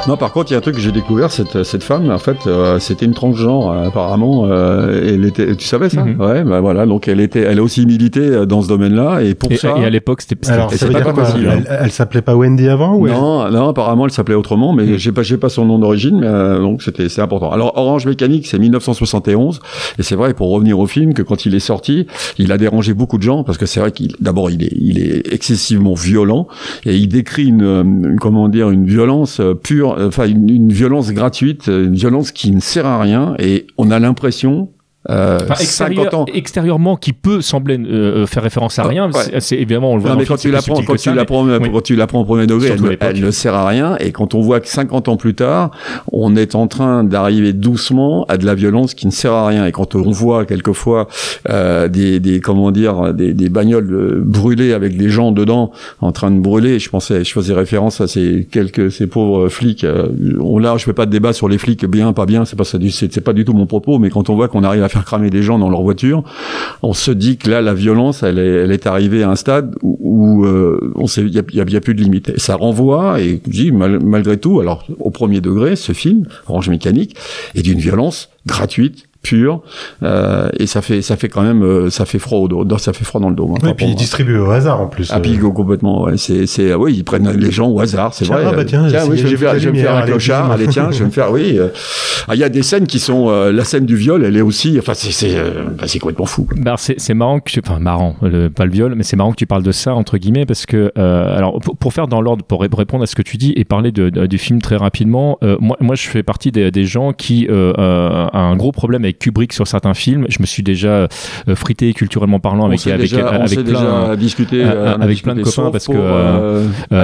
Non, par contre, il y a un truc que j'ai découvert, cette, cette femme, en fait, euh, c'était une transgenre, euh, apparemment. euh, elle était, tu savais ça? Mhm. Ouais, bah voilà. Donc elle était, elle a aussi milité euh, dans ce domaine-là, et pour Et, ça. et à l'époque, c'était Alors, ça veut pas dire pas Elle, hein. elle s'appelait pas Wendy avant ou elle- Non, non, apparemment elle s'appelait autrement, mais Mm. j'ai pas, j'ai pas son nom d'origine, mais euh, donc c'était, c'est important. Alors Orange Mécanique, c'est 1971, et c'est vrai pour revenir au film que quand il est sorti, il a dérangé beaucoup de gens parce que c'est vrai qu'il, d'abord il est, il est excessivement violent et il décrit une, euh, comment dire, une violence euh, pure, euh, enfin une, violence gratuite, une violence qui ne sert à rien, et on a l'impression. Euh, Enfin, 50 extérieur- ans. extérieurement, qui peut sembler euh, faire référence à Ah, rien, ouais. c'est- évidemment on le voit Non, dans mais quand film, tu quand tu ça, mais- oui. quand tu l'apprends au premier degré, elle, ne sert à rien. Et quand on voit que 50 ans plus tard, on est en train d'arriver doucement à de la violence qui ne sert à rien. Et quand on voit quelquefois euh, des, des, comment dire, des, des bagnoles euh, brûlées avec des gens dedans en train de brûler, je pensais, je faisais référence à ces quelques, ces pauvres flics. euh, on là, je fais pas de débat sur les flics bien, pas bien. C'est pas ça, c'est pas du tout mon propos. Mais quand on voit qu'on arrive à faire cramer des gens dans leur voiture, on se dit que là, la violence, elle est, arrivée à un stade où, euh, on sait, il y a, plus de limite. Ça renvoie, et je malgré tout, alors au premier degré, ce film, Orange Mécanique, est d'une violence gratuite, pure, euh, et ça fait, ça fait quand même, euh, ça fait froid au dos, ça fait froid dans le dos. hein, et puis ils distribuent au hasard en plus. ah, puis euh. complètement, ouais. C'est, c'est, oui, ils prennent les gens au hasard, c'est Tiens, vrai. ah bah tiens, j'ai oui, je vais faire, je vais me faire un allez, clochard, allez, tiens, je vais me faire, oui. euh. Ah, il y a des scènes qui sont, euh, la scène du viol, elle est aussi, enfin, c'est, c'est, euh, bah, c'est complètement fou. Bah, c'est c'est marrant que tu- enfin marrant le- pas le viol mais c'est marrant que tu parles de ça entre guillemets parce que euh, alors pour, pour faire dans l'ordre pour ré- répondre à ce que tu dis et parler de, de- du film très rapidement euh, moi moi je fais partie des, des gens qui a un gros problème avec Kubrick sur certains films je me suis déjà euh, frité culturellement parlant On avec avec déjà, on avec plein déjà discuté, euh, euh, a avec plein de discuté, copains parce que euh, euh,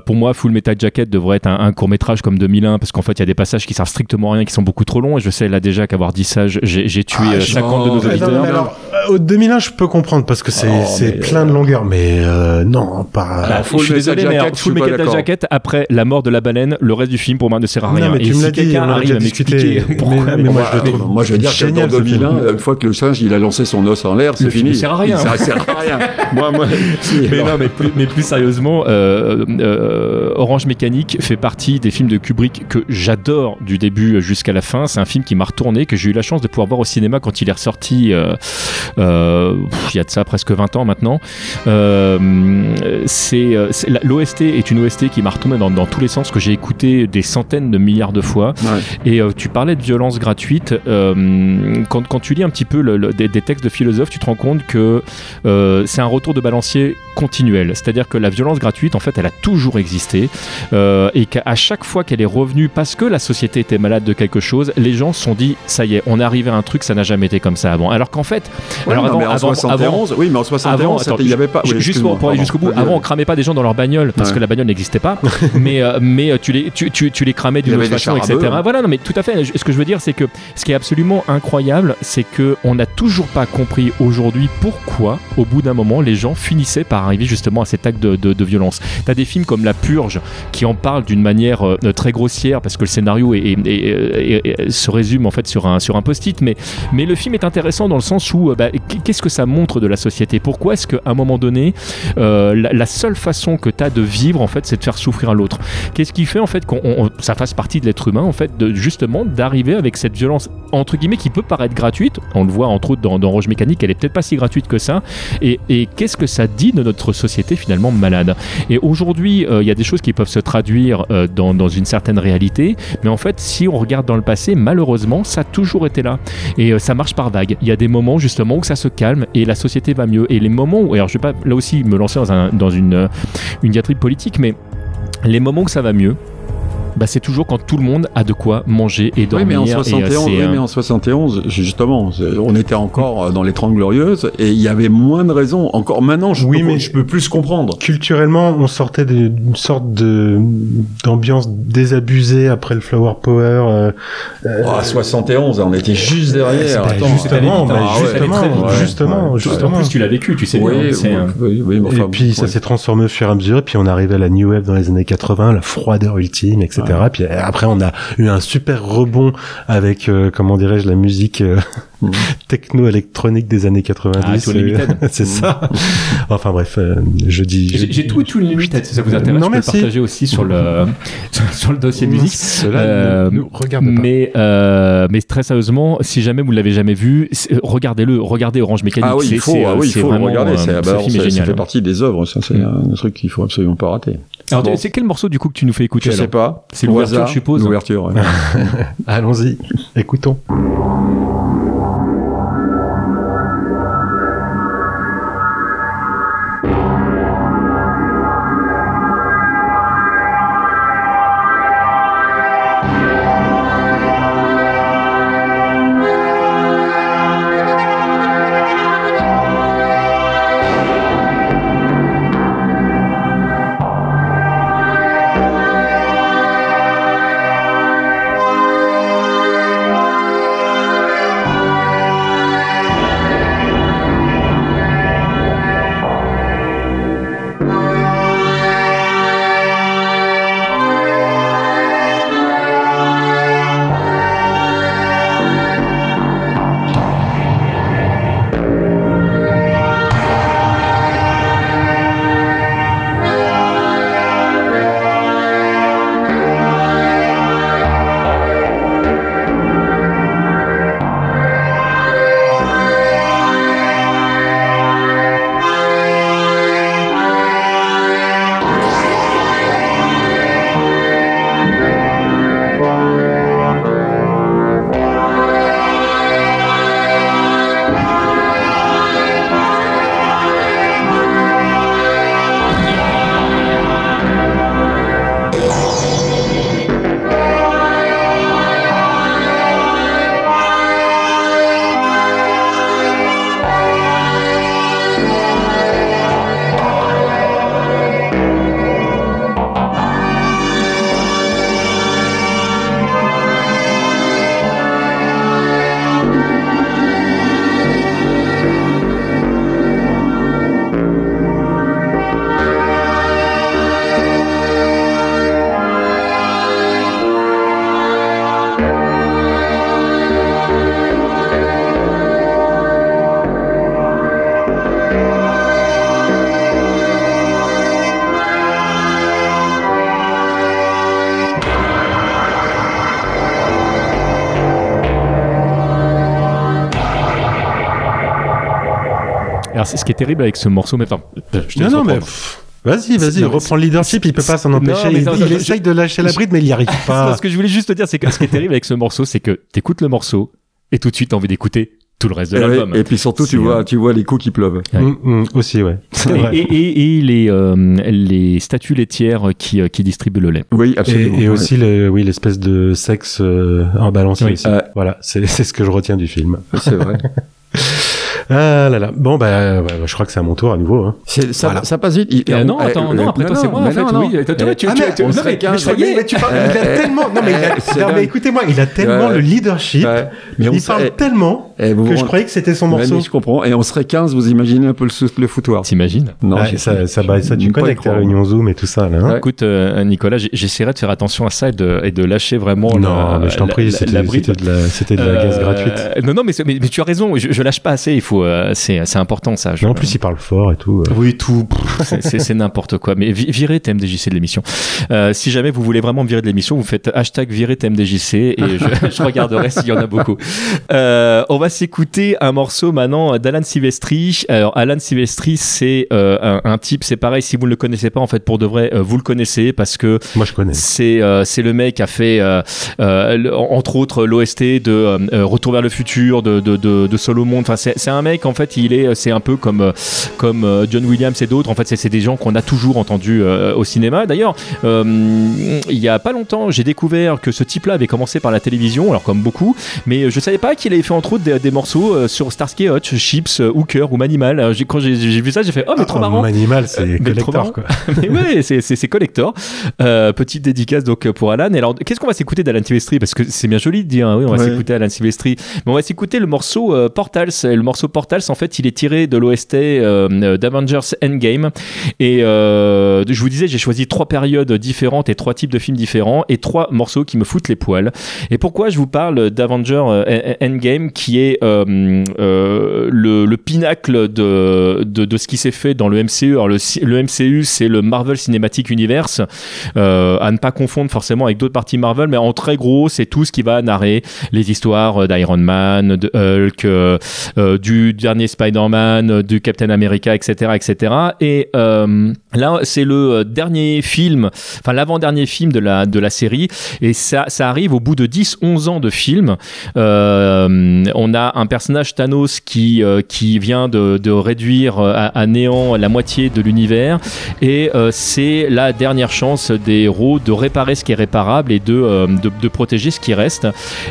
pour moi, Full Metal Jacket devrait être un, un court métrage comme 2001 parce qu'en fait, il y a des passages qui servent strictement à rien, qui sont beaucoup trop longs. Et je sais là déjà qu'avoir dit ça, j'ai tué Ah, euh, je- 50 de nos auditeurs. Mais alors, euh, au 2001, je peux comprendre parce que c'est Oh, c'est mais, plein de longueur, mais euh, non, pas. Bah, Full je suis désolé, mais alors, Full Metal. Jacket, après la mort de la baleine, le reste du film pour moi ne sert à Non, rien. mais Et tu me si l'as dit, quelqu'un a arrive déjà à m'expliquer Mais- pourquoi mais moi, je le trouve Moi, je veux dire que génial, dans ce film. 2001, une fois que le singe, il a lancé son os en l'air, c'est fini. ne sert à rien. Ça sert à rien. *laughs* moi, moi, *laughs* si, mais non, mais plus, mais plus sérieusement, euh, euh, Orange Mécanique fait partie des films de Kubrick que j'adore du début jusqu'à la fin. C'est un film qui m'a retourné, que j'ai eu la chance de pouvoir voir au cinéma quand il est ressorti euh, euh, il y a de ça presque 20 ans maintenant. Euh, c'est euh, l'OST est une OST qui m'a retourné dans, dans tous les sens que j'ai écouté des centaines de milliards de fois. Ouais. Et euh, tu parlais de violence gratuite. euh, quand, quand tu lis un petit peu le- le- des, des textes de philosophes, tu te rends compte que euh, c'est un retour de balancier continuel. C'est-à-dire que la violence gratuite, en fait, elle a toujours existé. euh, et qu'à chaque fois qu'elle est revenue, parce que la société était malade de quelque chose, les gens se sont dit, ça y est, on est arrivé à un truc, ça n'a jamais été comme ça avant. Alors qu'en fait, alors non, avant, en avant- 71, avant- oui, mais en 71, avant, il y avait pas. oui, juste pour, pour aller jusqu'au bout, avant on cramait pas des gens dans leur bagnole parce que la bagnole n'existait pas, *laughs* mais, euh, mais euh, tu, les, tu, tu, tu les cramais d'une autre façon, etc. Voilà, non mais tout à fait. Ce que je veux dire, c'est que ce qui est absolument incroyable, c'est que on n'a toujours pas compris aujourd'hui pourquoi, au bout d'un moment, les gens finissaient par arriver justement à cet acte de, de, de violence. T'as des films comme La Purge qui en parlent d'une manière euh, très grossière parce que le scénario est, est- est- est- est- se résume en fait sur un, sur un post-it, mais, mais le film est intéressant dans le sens où euh, bah, qu'est-ce que ça montre de la société? Pourquoi est-ce qu'à un moment donné, euh, la, seule façon que tu as de vivre, en fait, c'est de faire souffrir l'autre Qu'est-ce qui fait, en fait, qu'on on- ça fasse partie de l'être humain, en fait, de, justement, d'arriver avec cette violence, entre guillemets, qui peut paraître gratuite? On le voit, entre autres, dans, dans Roche Mécanique, elle est peut-être pas si gratuite que ça. Et, qu'est-ce que ça dit de notre société, finalement, malade? Et aujourd'hui, euh, il y a des choses qui peuvent se traduire euh, dans, une certaine réalité, mais en fait, si on regarde dans le passé, malheureusement, ça a toujours été là. Et ça marche par vague. Il y a des moments justement où ça se calme et la société va mieux. Et les moments où, alors je vais pas là aussi me lancer dans, un- dans une, euh, une diatribe politique, mais les moments où ça va mieux, bah, c'est toujours quand tout le monde a de quoi manger et Oui, dormir. mais en et, euh, 71, c'est, oui, euh, mais en 71, justement, on était encore dans les 30 glorieuses et il y avait moins de raisons. Encore maintenant, je, Oui, peux, mais- je peux plus comprendre. Culturellement, on sortait d'une sorte de d'ambiance désabusée après le Flower Power. euh, euh, Oh, 71, on était juste derrière. bah, Attends, justement, bah, ah justement. Ouais, justement, ouais, justement. En plus, tu l'as vécu, tu sais Oui, bien. oui, euh, oui, oui, et puis ça s'est transformé au fur et à mesure, et puis on arrivait à la New Wave dans les années 80, la froideur ultime, etc. Puis après on a eu un super rebond avec, euh, comment dirais-je, la musique euh, Mhm. *laughs* techno-électronique des années 90. Ah, Limited. euh, *laughs* c'est ça. enfin bref, euh, je dis... J'ai tout et tout limite, si ça vous intéresse, Non, je peux le partager aussi sur le, *laughs* sur le dossier musique. Cela Euh, ne regarde pas. mais, euh, mais très sérieusement, si jamais vous l'avez jamais vu, regardez-le, regardez Orange Mécanique. Ah oui, il faut, ah euh, oui, il faut vraiment, regarder. euh, c'est- bah, ce film ça, est ça génial. fait partie des œuvres. Ça, c'est un truc qu'il faut absolument pas rater. Alors, Bon. c'est quel morceau du coup que tu nous fais écouter Je sais pas. C'est l'ouverture, je suppose. L'ouverture. ouais. *laughs* Allons-y, écoutons. Alors, c'est ce qui est terrible avec ce morceau, mais enfin, je te Non, non, mais pff, vas-y, vas-y, Non, reprends le leadership, il peut pas s'en Non, empêcher. il non, il je- essaye de lâcher la bride, mais il y arrive *laughs* Non, pas. ce que je voulais juste te dire, c'est que ce qui est terrible avec ce morceau, c'est que t'écoutes le morceau et tout de suite t'as envie d'écouter tout le reste de Et, l'album. ouais, et puis surtout, tu vois, euh, tu vois les coups qui pleuvent. Ouais. Mm, mm, aussi, ouais. Et, et, et- et les, euh, les statues laitières qui, euh, qui distribuent le lait. Oui, absolument. Et, et Ouais. aussi, le, oui, l'espèce de sexe euh, en balancier Oui. Euh, Voilà, c'est *laughs* c'est ce que je retiens du film. c'est vrai. *laughs* Ah là là. Bon, bah, ouais, je crois que c'est à mon tour à nouveau. Hein. Ça, Voilà. ça passe vite. Il- Euh, non, attends, euh, non, après toi c'est moi en mais fait. non. Oui, toi, tu, ah, tu- mais tu- on non, serait mais, 15, mais ça y est. Mais tu parles, il a tellement. Non, mais il a, c'est non, dingue. mais écoutez-moi, il a tellement Ouais. le leadership. Ouais. Mais on il parle tellement Et vous Que vous je rend- croyais que c'était son Ouais, morceau. mais je comprends. Et on serait 15, vous imaginez un peu le, le foutoir. T'imagines Non, Ouais, ça, ça, bah, ça, tu Pas connais y avec tes croire. réunions Zoom et tout ça, là. hein Ouais. Écoute, euh, Nicolas, j'essaierai de faire attention à ça et de, et de lâcher vraiment. non, la- mais je t'en prie, c'était la bride. c'était de la, c'était de la gaz Euh, gratuite. Non, non, mais, c'est- mais, mais tu as raison. Je, je lâche pas assez. Il faut. euh, c'est c'est important ça. Je- en plus, il parle fort et tout. euh. Oui, tout. *laughs* C'est- n'importe quoi. Mais vi- virez TMDJC de l'émission. Euh, si jamais vous voulez vraiment me virer de l'émission, vous faites hashtag virer TMDJC et je, *laughs* je regarderai s'il y en a beaucoup. Euh, on va s'écouter un morceau maintenant d'Alan Silvestri. Alors, Alan Silvestri, c'est euh, un, un type, c'est pareil, si vous ne le connaissez pas, en fait, pour de vrai, euh, vous le connaissez parce que Moi, je connais. c'est euh, c'est le mec qui a fait euh, euh, entre autres l'OST de euh, euh, Retour vers le futur de de, de, de Solo Monde enfin c'est un mec en fait il est c'est un peu comme euh, comme euh, John Williams et d'autres en fait c'est des gens qu'on a toujours entendus euh, au cinéma d'ailleurs euh, il y a pas longtemps j'ai découvert que ce type là avait commencé par la télévision alors comme beaucoup mais je savais pas qu'il avait fait entre autres des, des morceaux euh, sur Starsky et Hutch Chips euh, Hooker ou Manimal quand j'ai vu ça j'ai fait oh mais trop Ah, marrant Manimal, Euh, c'est collector, quoi. *laughs* mais ouais, c'est- collector. Euh, petite dédicace donc pour Alan. Et alors, qu'est-ce qu'on va s'écouter d'Alan Silvestri? Parce que c'est bien joli de dire, hein, oui, on va Ouais. s'écouter Alan Silvestri. Mais on va s'écouter le morceau euh, Portals. Et le morceau Portals, en fait, il est tiré de l'OST euh, d'Avengers Endgame. Et euh, je vous disais, j'ai choisi trois périodes différentes et trois types de films différents et trois morceaux qui me foutent les poils. Et pourquoi je vous parle d'Avengers euh, Endgame, qui est euh, euh, le, le pinacle de, de, ce qui s'est fait dans le MCU. Alors le, MCU, c'est le Marvel Cinematic Universe, euh, à ne pas confondre forcément avec d'autres parties Marvel, mais en très gros, c'est tout ce qui va narrer les histoires d'Iron Man, de Hulk, du dernier Spider-Man, du Captain America, etc., etc. Et là, c'est le dernier film, enfin l'avant-dernier film de la de la série, et ça ça arrive au bout de 10-11 ans de film. Euh, on a un personnage Thanos qui euh, qui vient de, de réduire euh, à, néant la moitié de l'univers et euh, c'est la dernière chance des héros de réparer ce qui est réparable et de, de, protéger ce qui reste.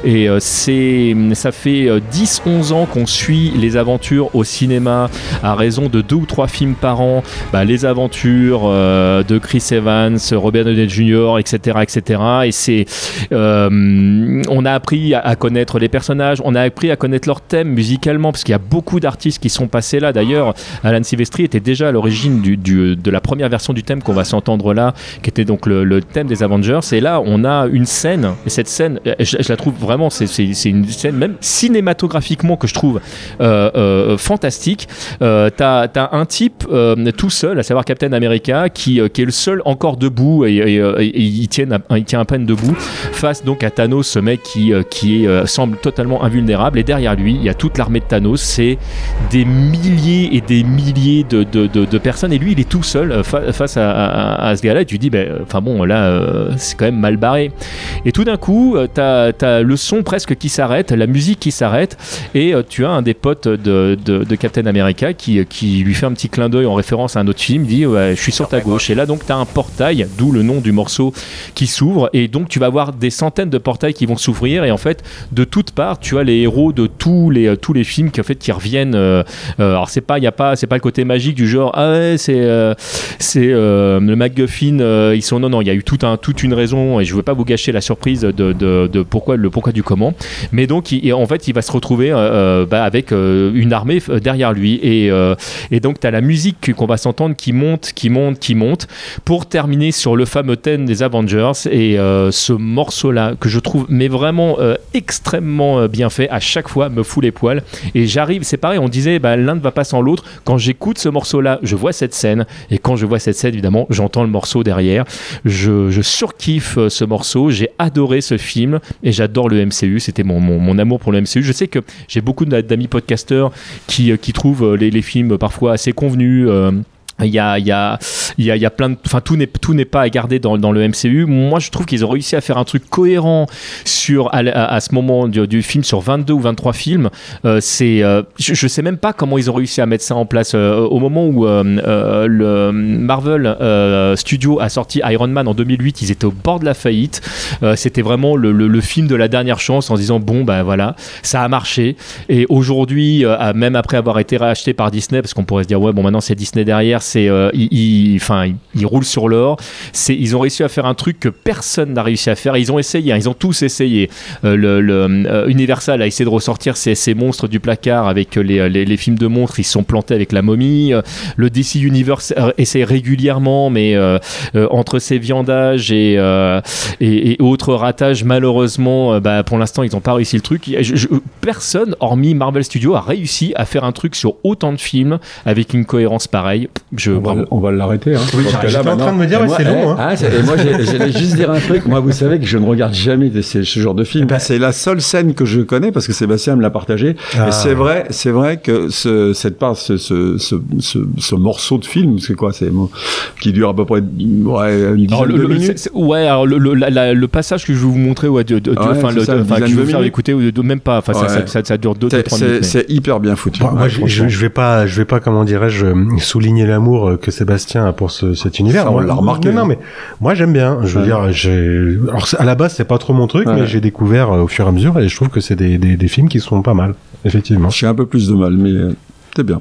Et c'est, ça fait euh, 10-11 ans qu'on suit les aventures au cinéma à raison de deux ou trois films par an. Bah, les aventures de Chris Evans, Robert Downey Jr., etc., etc. Et c'est, on a appris à, à connaître les personnages, on a appris à connaître leur thème musicalement, parce qu'il y a beaucoup d'artistes qui sont passés là. D'ailleurs, Alan Silvestri était déjà à l'origine de la première version du thème qu'on va s'entendre là, qui était donc le, thème des Avengers. Et là, on a une scène, et cette scène, je, la trouve vraiment, c'est une scène même cinématographiquement que je trouve euh, euh, fantastique. Euh, T'as as un type euh, tout seul, à savoir Captain America, qui, qui est le seul encore debout et, et, euh, et il, tient, à- à peine debout face donc à Thanos, ce mec qui, qui est, semble totalement invulnérable. Et derrière lui, il y a toute l'armée de Thanos. C'est des milliers et des milliers de, de, de- de personnes. Et lui, il est tout seul euh, fa- face à, à- à ce gars-là. Et tu dis, ben, euh, enfin bon, là, euh, c'est quand même mal barré. Et tout d'un coup, t'as as le son presque qui s'arrête, la musique qui s'arrête. Et tu as un des potes de, Captain America qui, qui lui fait un petit clin d'œil en référence à un autre film. Il dit, ouais, je suis sur ta gauche. Et là, donc, tu as un portail, d'où le nom du morceau qui s'ouvre. Et donc, tu vas avoir des centaines de portails qui vont s'ouvrir. Et en fait, de toutes parts, tu as les héros de tous les, euh, tous les films qui, en fait, qui reviennent. euh, euh, alors, c'est pas, y a pas, c'est pas le côté magique du genre, ah ouais, c'est c'est le MacGuffin. ils sont, non, non, il y a eu tout un, toute une raison. Et je veux pas vous gâcher la surprise de, de, pourquoi, le pourquoi du comment. Mais donc, il- en fait, il va se retrouver bah, avec une armée derrière lui. Et, et donc, tu as la musique qu'on va s'entendre qui monte, qui monte, qui monte, pour terminer sur le fameux thème des Avengers. Et ce morceau-là, que je trouve mais vraiment extrêmement bien fait, à chaque fois me fout les poils. Et j'arrive, c'est pareil, on disait, bah, l'un ne va pas sans l'autre. Quand j'écoute ce morceau-là, je vois cette scène. Et quand je vois cette scène, évidemment, j'entends le morceau derrière. Je, surkiffe euh, ce morceau. J'ai adoré ce film et j'adore le MCU. C'était mon, mon, amour pour le MCU. Je sais que j'ai beaucoup d'a- d'amis podcasteurs qui, euh, qui trouvent euh, les, films parfois assez convenus. Il y a, il y, a, il y, a, il y a plein de. Enfin, tout n'est, tout n'est pas à garder dans, le MCU. Moi, je trouve qu'ils ont réussi à faire un truc cohérent sur, à, ce moment du, film, sur 22 ou 23 films. Euh, c'est, euh, je, je sais même pas comment ils ont réussi à mettre ça en place. Euh, au moment où le Marvel Studio a sorti Iron Man en 2008, ils étaient au bord de la faillite. C'était vraiment le, film de la dernière chance en disant bon, ben voilà, ça a marché. Et aujourd'hui, même après avoir été racheté par Disney, parce qu'on pourrait se dire ouais, bon, maintenant c'est Disney derrière, c'est, euh, ils, roulent sur l'or. Ils ont réussi à faire un truc que personne n'a réussi à faire. Ils ont essayé, hein, ils ont tous essayé. Euh, euh, Universal a essayé de ressortir ces, ces monstres du placard avec les, films de monstres. Ils sont plantés avec la momie. Euh, Le DC Universe essaie régulièrement, mais entre ces viandages et, autres ratages, malheureusement, bah, pour l'instant, ils n'ont pas réussi le truc. Personne, hormis Marvel Studios, a réussi à faire un truc sur autant de films avec une cohérence pareille. Je, On va, on va l'arrêter. Hein, Oui, j'étais en train de me dire, ouais, moi- c'est long, eh, hein. ah, et moi, j'allais juste dire un truc. Moi, vous savez que je ne regarde jamais de ces- ce genre de film. c'est la seule scène que je connais parce que Sébastien me l'a partagé. Ah. Et c'est vrai, c'est vrai que ce, cette part, ce, ce, ce, ce, ce morceau de film, c'est quoi, c'est qui dure à peu près ouais, une dizaine le, de le- minutes. ouais, alors le, le, la- la- le passage que je vais vous montrer, ouais, de, de- de- Ouais, enfin, c'est le- ça, enfin, que je vais vous faire minutes. écouter, ou de- même pas, enfin, ça, Ouais. ça, ça, ça dure 2-3 C'est- c'est- minutes. C'est hyper bien foutu. Moi, moi, je, vais pas, je vais pas, comment dirais-je, souligner l'amour euh, que Sébastien a pour ce, cet univers. Ça, on Moi, l'a remarqué, Non, non, mais moi j'aime bien. Je veux dire, j'ai. Alors à la base, c'est pas trop mon truc, mais j'ai découvert euh, au fur et à mesure et je trouve que c'est des, des, des films qui sont pas mal, effectivement. J'ai un peu plus de mal, mais euh, c'est bien.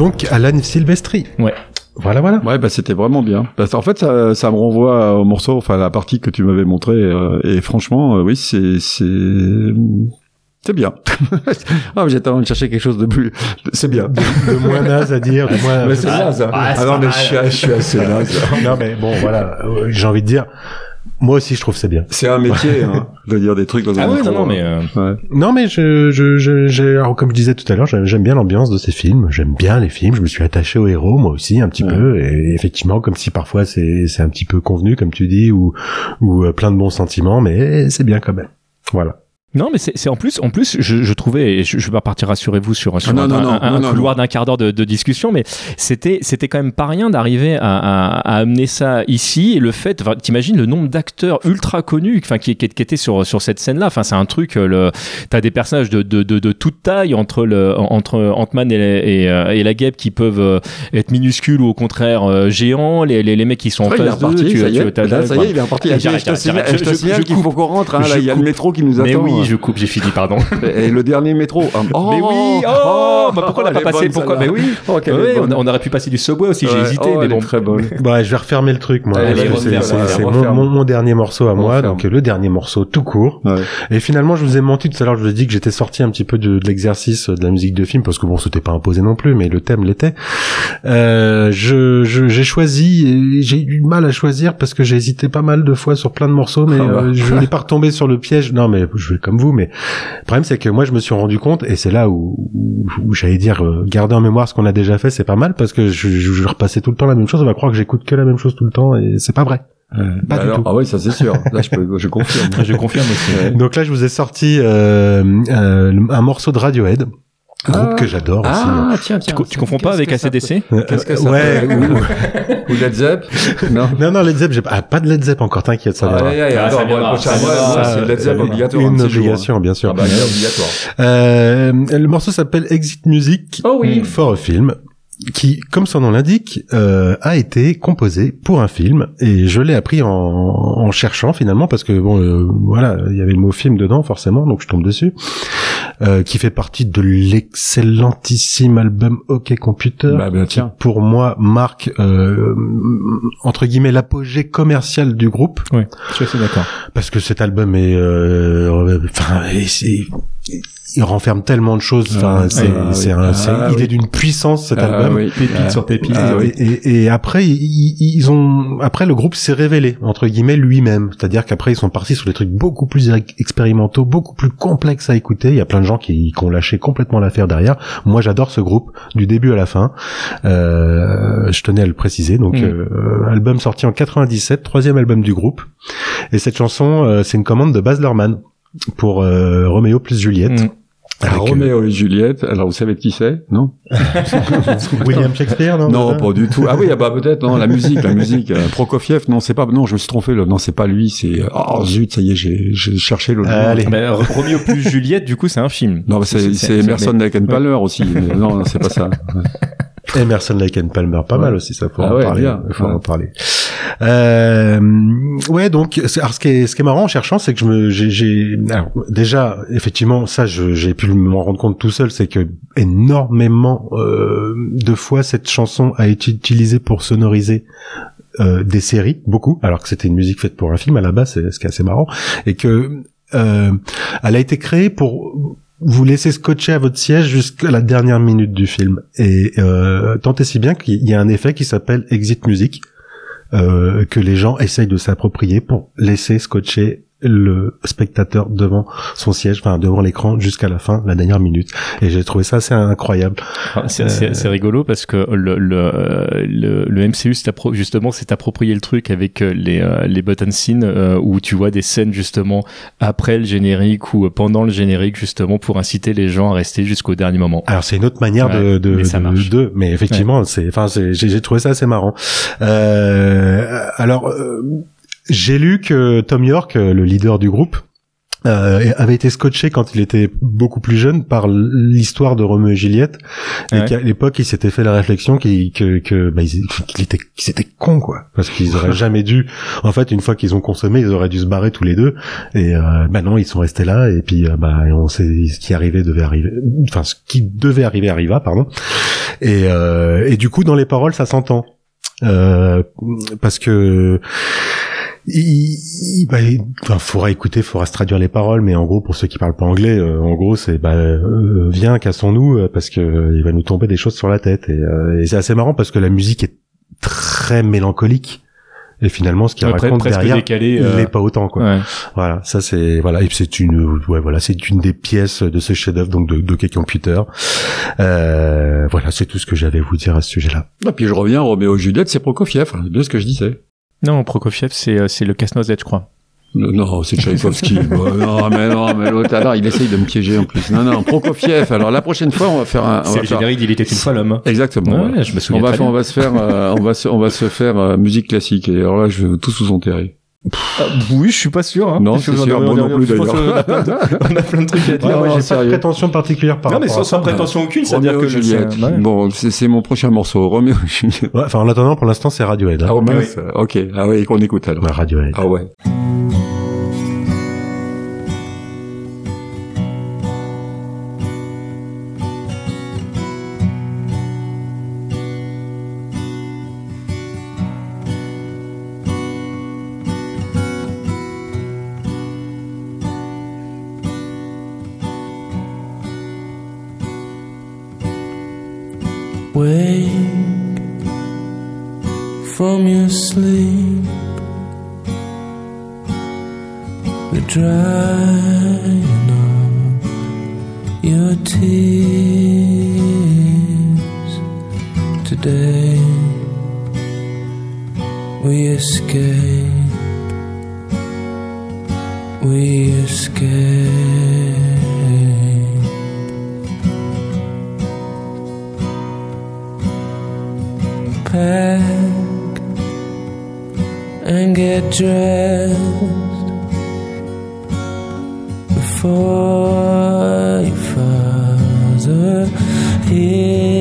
Donc Alan Silvestri. Ouais. Voilà, voilà. Ouais, bah c'était vraiment bien. Parce qu'en fait, ça, ça me renvoie au morceau, enfin à la partie que tu m'avais montré, euh, et franchement, euh, oui, c'est c'est c'est bien. *laughs* ah, j'étais en train de chercher quelque chose de plus. C'est bien. De moins naze à dire, de moins. Mais c'est ça, ça. Ah, Ah non, mais mal. je suis, je suis assez naze. non mais bon voilà, euh, j'ai envie de dire. Moi aussi, je trouve c'est bien. C'est un métier, hein, de dire des trucs dans un Ah ouais, micro, non, non, hein. mais, euh, Ouais. Non, mais je, je, je, j'ai- alors, comme je disais tout à l'heure, j'aime j'aime bien l'ambiance de ces films. J'aime bien les films. Je me suis attaché aux héros, moi aussi, un petit Ouais. peu. Et effectivement, comme si parfois c'est, c'est un petit peu convenu, comme tu dis, ou, ou euh, plein de bons sentiments, mais c'est bien quand même. Voilà. Non, mais c'est en plus, en plus, je, je trouvais, et je, je vais pas partir rassurez-vous sur, sur Ah non, un, non, non, un- un couloir d'un quart d'heure de, de discussion, mais c'était, c'était quand même pas rien d'arriver à, à, à amener ça ici. Et le fait, t'imagines le nombre d'acteurs ultra connus, enfin, qui, qui, qui étaient sur sur cette scène-là. Enfin, c'est un truc. euh, Le, t'as des personnages de, de, de, de toute taille entre le entre Ant-Man et, et, euh, et la guêpe qui peuvent euh, être minuscules ou au contraire géants. Les, les, les mecs qui sont en face d'eux. tu- ça y tu- est. Là, ça y est, il est j'arrête, je je Je- qu'il faut qu'on rentre, hein, là, il y a le métro qui nous attend. oui, hein. je coupe, j'ai fini, pardon. *laughs* Et le dernier métro. Oh, mais oui, oh, *laughs* bah pourquoi on l'a pas passé Pourquoi Mais oui, Oh, Ouais, on, on aurait pu passer du Subway aussi. J'ai Ouais. hésité, Oh, mais bon. très bonne. *laughs* Bah, je vais refermer le truc, moi. C'est, mon, referme. mon, mon dernier morceau à moi, Referme. donc euh, le dernier morceau tout court. Ouais. Et finalement, je vous ai menti tout à l'heure, je vous ai dit que j'étais sorti un petit peu de, de l'exercice de la musique de film, parce que bon, c'était pas imposé non plus, mais le thème l'était. Euh, je, je, j'ai choisi, j'ai eu du mal à choisir parce que j'ai hésité pas mal de fois sur plein de morceaux, mais Ah bah. euh, je voulais pas retomber sur le piège. Non, mais je vais comme vous, mais le problème c'est que moi, je me suis rendu compte, et c'est là où, où, où j'allais dire, euh, garder en mémoire ce qu'on a déjà fait, c'est pas mal, parce que je, je, je repasser tout le temps la même chose, on va croire que j'écoute que la même chose tout le temps, et c'est pas vrai. Pas du Alors- tout. Ah oui, ça c'est sûr. Là, je, peux, je confirme. *laughs* Je confirme aussi. Donc là, je vous ai sorti euh, euh, un morceau de Radiohead, groupe que j'adore aussi. Ah, tiens, Tu, tiens. co- tu confonds pas avec ACDC Euh, Qu'est-ce que euh, ça ouais, ou- *laughs* Ou Led Zepp *laughs* Non. non, non, Led Zepp, j'ai pas, ah, pas de Led Zepp encore, t'inquiète, ça Ah, ouais, Ah, attends, ça moi, c'est Led Zepp Euh, obligatoire. Une jours, obligation, bien hein. sûr. Ah bah, c'est obligatoire. Euh, le morceau s'appelle Exit Music Oh oui. for a Film, qui, comme son nom l'indique, euh, a été composé pour un film. Et je l'ai appris en, en cherchant finalement, parce que bon, euh, voilà, il y avait le mot film dedans forcément, donc je tombe dessus. Euh, qui fait partie de l'excellentissime album OK Computer, Bah, bah, qui tiens. pour moi marque euh, entre guillemets l'apogée commerciale du groupe Oui, je suis d'accord. parce que cet album est euh, enfin c'est- il renferme tellement de choses enfin c'est ah, c'est Ah, c'est- il est d'une puissance cet Ah, album oui. Pépite sur pépite. Ah, et, oui. et, et après ils, ils ont après le groupe s'est révélé entre guillemets lui-même c'est-à-dire qu'après ils sont partis sur des trucs beaucoup plus ex- expérimentaux beaucoup plus complexes à écouter il y a plein de gens qui, qui ont lâché complètement l'affaire derrière moi j'adore ce groupe du début à la fin euh, je tenais à le préciser donc Mm. euh, album sorti en 97 troisième album du groupe et cette chanson euh, c'est une commande de Baz Luhrmann pour euh, Roméo plus Juliette Mm. Alors, Avec, euh, Roméo et Juliette, alors vous savez de qui c'est, non *laughs* William Shakespeare non Non, pas du tout. Ah oui, ah bah peut-être, non, la musique, la musique. euh, Prokofiev, non, c'est pas, non, je me suis trompé, là. non, c'est pas lui, c'est, oh zut, ça y est, j'ai, j'ai cherché le nom. Allez. Mais euh, Roméo plus Juliette, du coup, c'est un film. Non, mais c'est, c'est Emerson Lake and Palmer aussi. mais non, non, c'est pas ça. *laughs* Emerson Lake and Palmer, pas Ouais. mal aussi, ça faut Ah en ouais, parler. bien. Faut Ouais. en parler. Euh, ouais, donc, alors ce qui est, ce qui est marrant en cherchant, c'est que je me, j'ai, déjà, effectivement, ça, j'ai pu m'en rendre compte tout seul, c'est que énormément euh, de fois cette chanson a été utilisée pour sonoriser euh, des séries, beaucoup, alors que c'était une musique faite pour un film à la base, c'est ce qui est assez marrant, et que euh, elle a été créée pour vous laisser scotcher à votre siège jusqu'à la dernière minute du film. Et euh, tant et si bien qu'il y a un effet qui s'appelle exit music, euh, que les gens essayent de s'approprier pour laisser scotcher le spectateur devant son siège, enfin devant l'écran jusqu'à la fin, la dernière minute. Et j'ai trouvé ça assez incroyable. Ah, C'est c'est rigolo parce que le, le, le, le MCU justement s'est approprié le truc avec euh, les, euh, les button scenes euh, où tu vois des scènes justement après le générique ou pendant le générique justement pour inciter les gens à rester jusqu'au dernier moment. Alors c'est une autre manière Ouais, de, de, mais ça de- de- mais effectivement c'est, enfin j'ai j'ai trouvé ça assez marrant. Euh, alors euh, j'ai lu que Tom York, euh, le leader du groupe, euh, avait été scotché quand il était beaucoup plus jeune par l'histoire de Roméo et Juliette et Ouais. qu'à l'époque il s'était fait la réflexion qu'il que, que bah, ils- était qu'ils étaient cons quoi. Parce qu'ils auraient *laughs* jamais dû en fait une fois qu'ils ont consommé ils auraient dû se barrer tous les deux. Et euh, bah non ils sont restés là et puis euh, bah on sait ce qui arrivait devait arriver enfin ce qui devait arriver arriva pardon. Et euh, et du coup dans les paroles ça s'entend. Euh, parce que il, il- bah, il- enfin, faudra écouter, faudra se traduire les paroles, mais en gros, pour ceux qui parlent pas anglais, euh, en gros, c'est bah, euh, viens, cassons-nous, euh, parce que euh, il va nous tomber des choses sur la tête. Et, euh, et c'est assez marrant parce que la musique est très mélancolique et finalement ce qu'il Ouais, raconte derrière décalé, il l'est pas autant quoi. Ouais. Voilà, ça c'est voilà et puis c'est une ouais voilà c'est une des pièces de ce chef-d'œuvre donc de, de Key Computer. Euh, voilà, c'est tout ce que j'avais à vous dire à ce sujet-là. Et puis je reviens, Roméo et Juliette, c'est Prokofiev, c'est bien ce que je disais. Non, Prokofiev, c'est euh, c'est le casse-noisette, je crois. Non, Non, c'est Tchaïkovski. *laughs* Bon, non, mais non, mais l'autre, alors, il essaye de me piéger en plus. Non, non, Prokofiev. Alors, la prochaine fois, on va faire un. on C'est va le faire- générique d'Il était une fois l'homme. Exactement. Ouais, ouais. je me souviens on va, très faire- on va se faire, euh, on va se, on va se faire euh, musique classique. Et alors là, je veux tous vous enterrer. Ah, oui, je suis pas sûr. Hein. Non, Je en sûr, moi on non a- plus, je d'ailleurs. plein de- On a plein de trucs à dire. Ouais, moi, j'ai pas de prétention particulière par Non, mais rapport sans, prétention aucune, c'est-à-dire que Juliette. c'est- ouais. Bon, c'est mon prochain morceau. Roméo et Juliette. Ouais, enfin en attendant pour l'instant c'est Radiohead. Hein. Ah. Ok. Ah oui, qu'on écoute alors. Ouais, Radiohead. Ah ouais. Dressed before your father. hears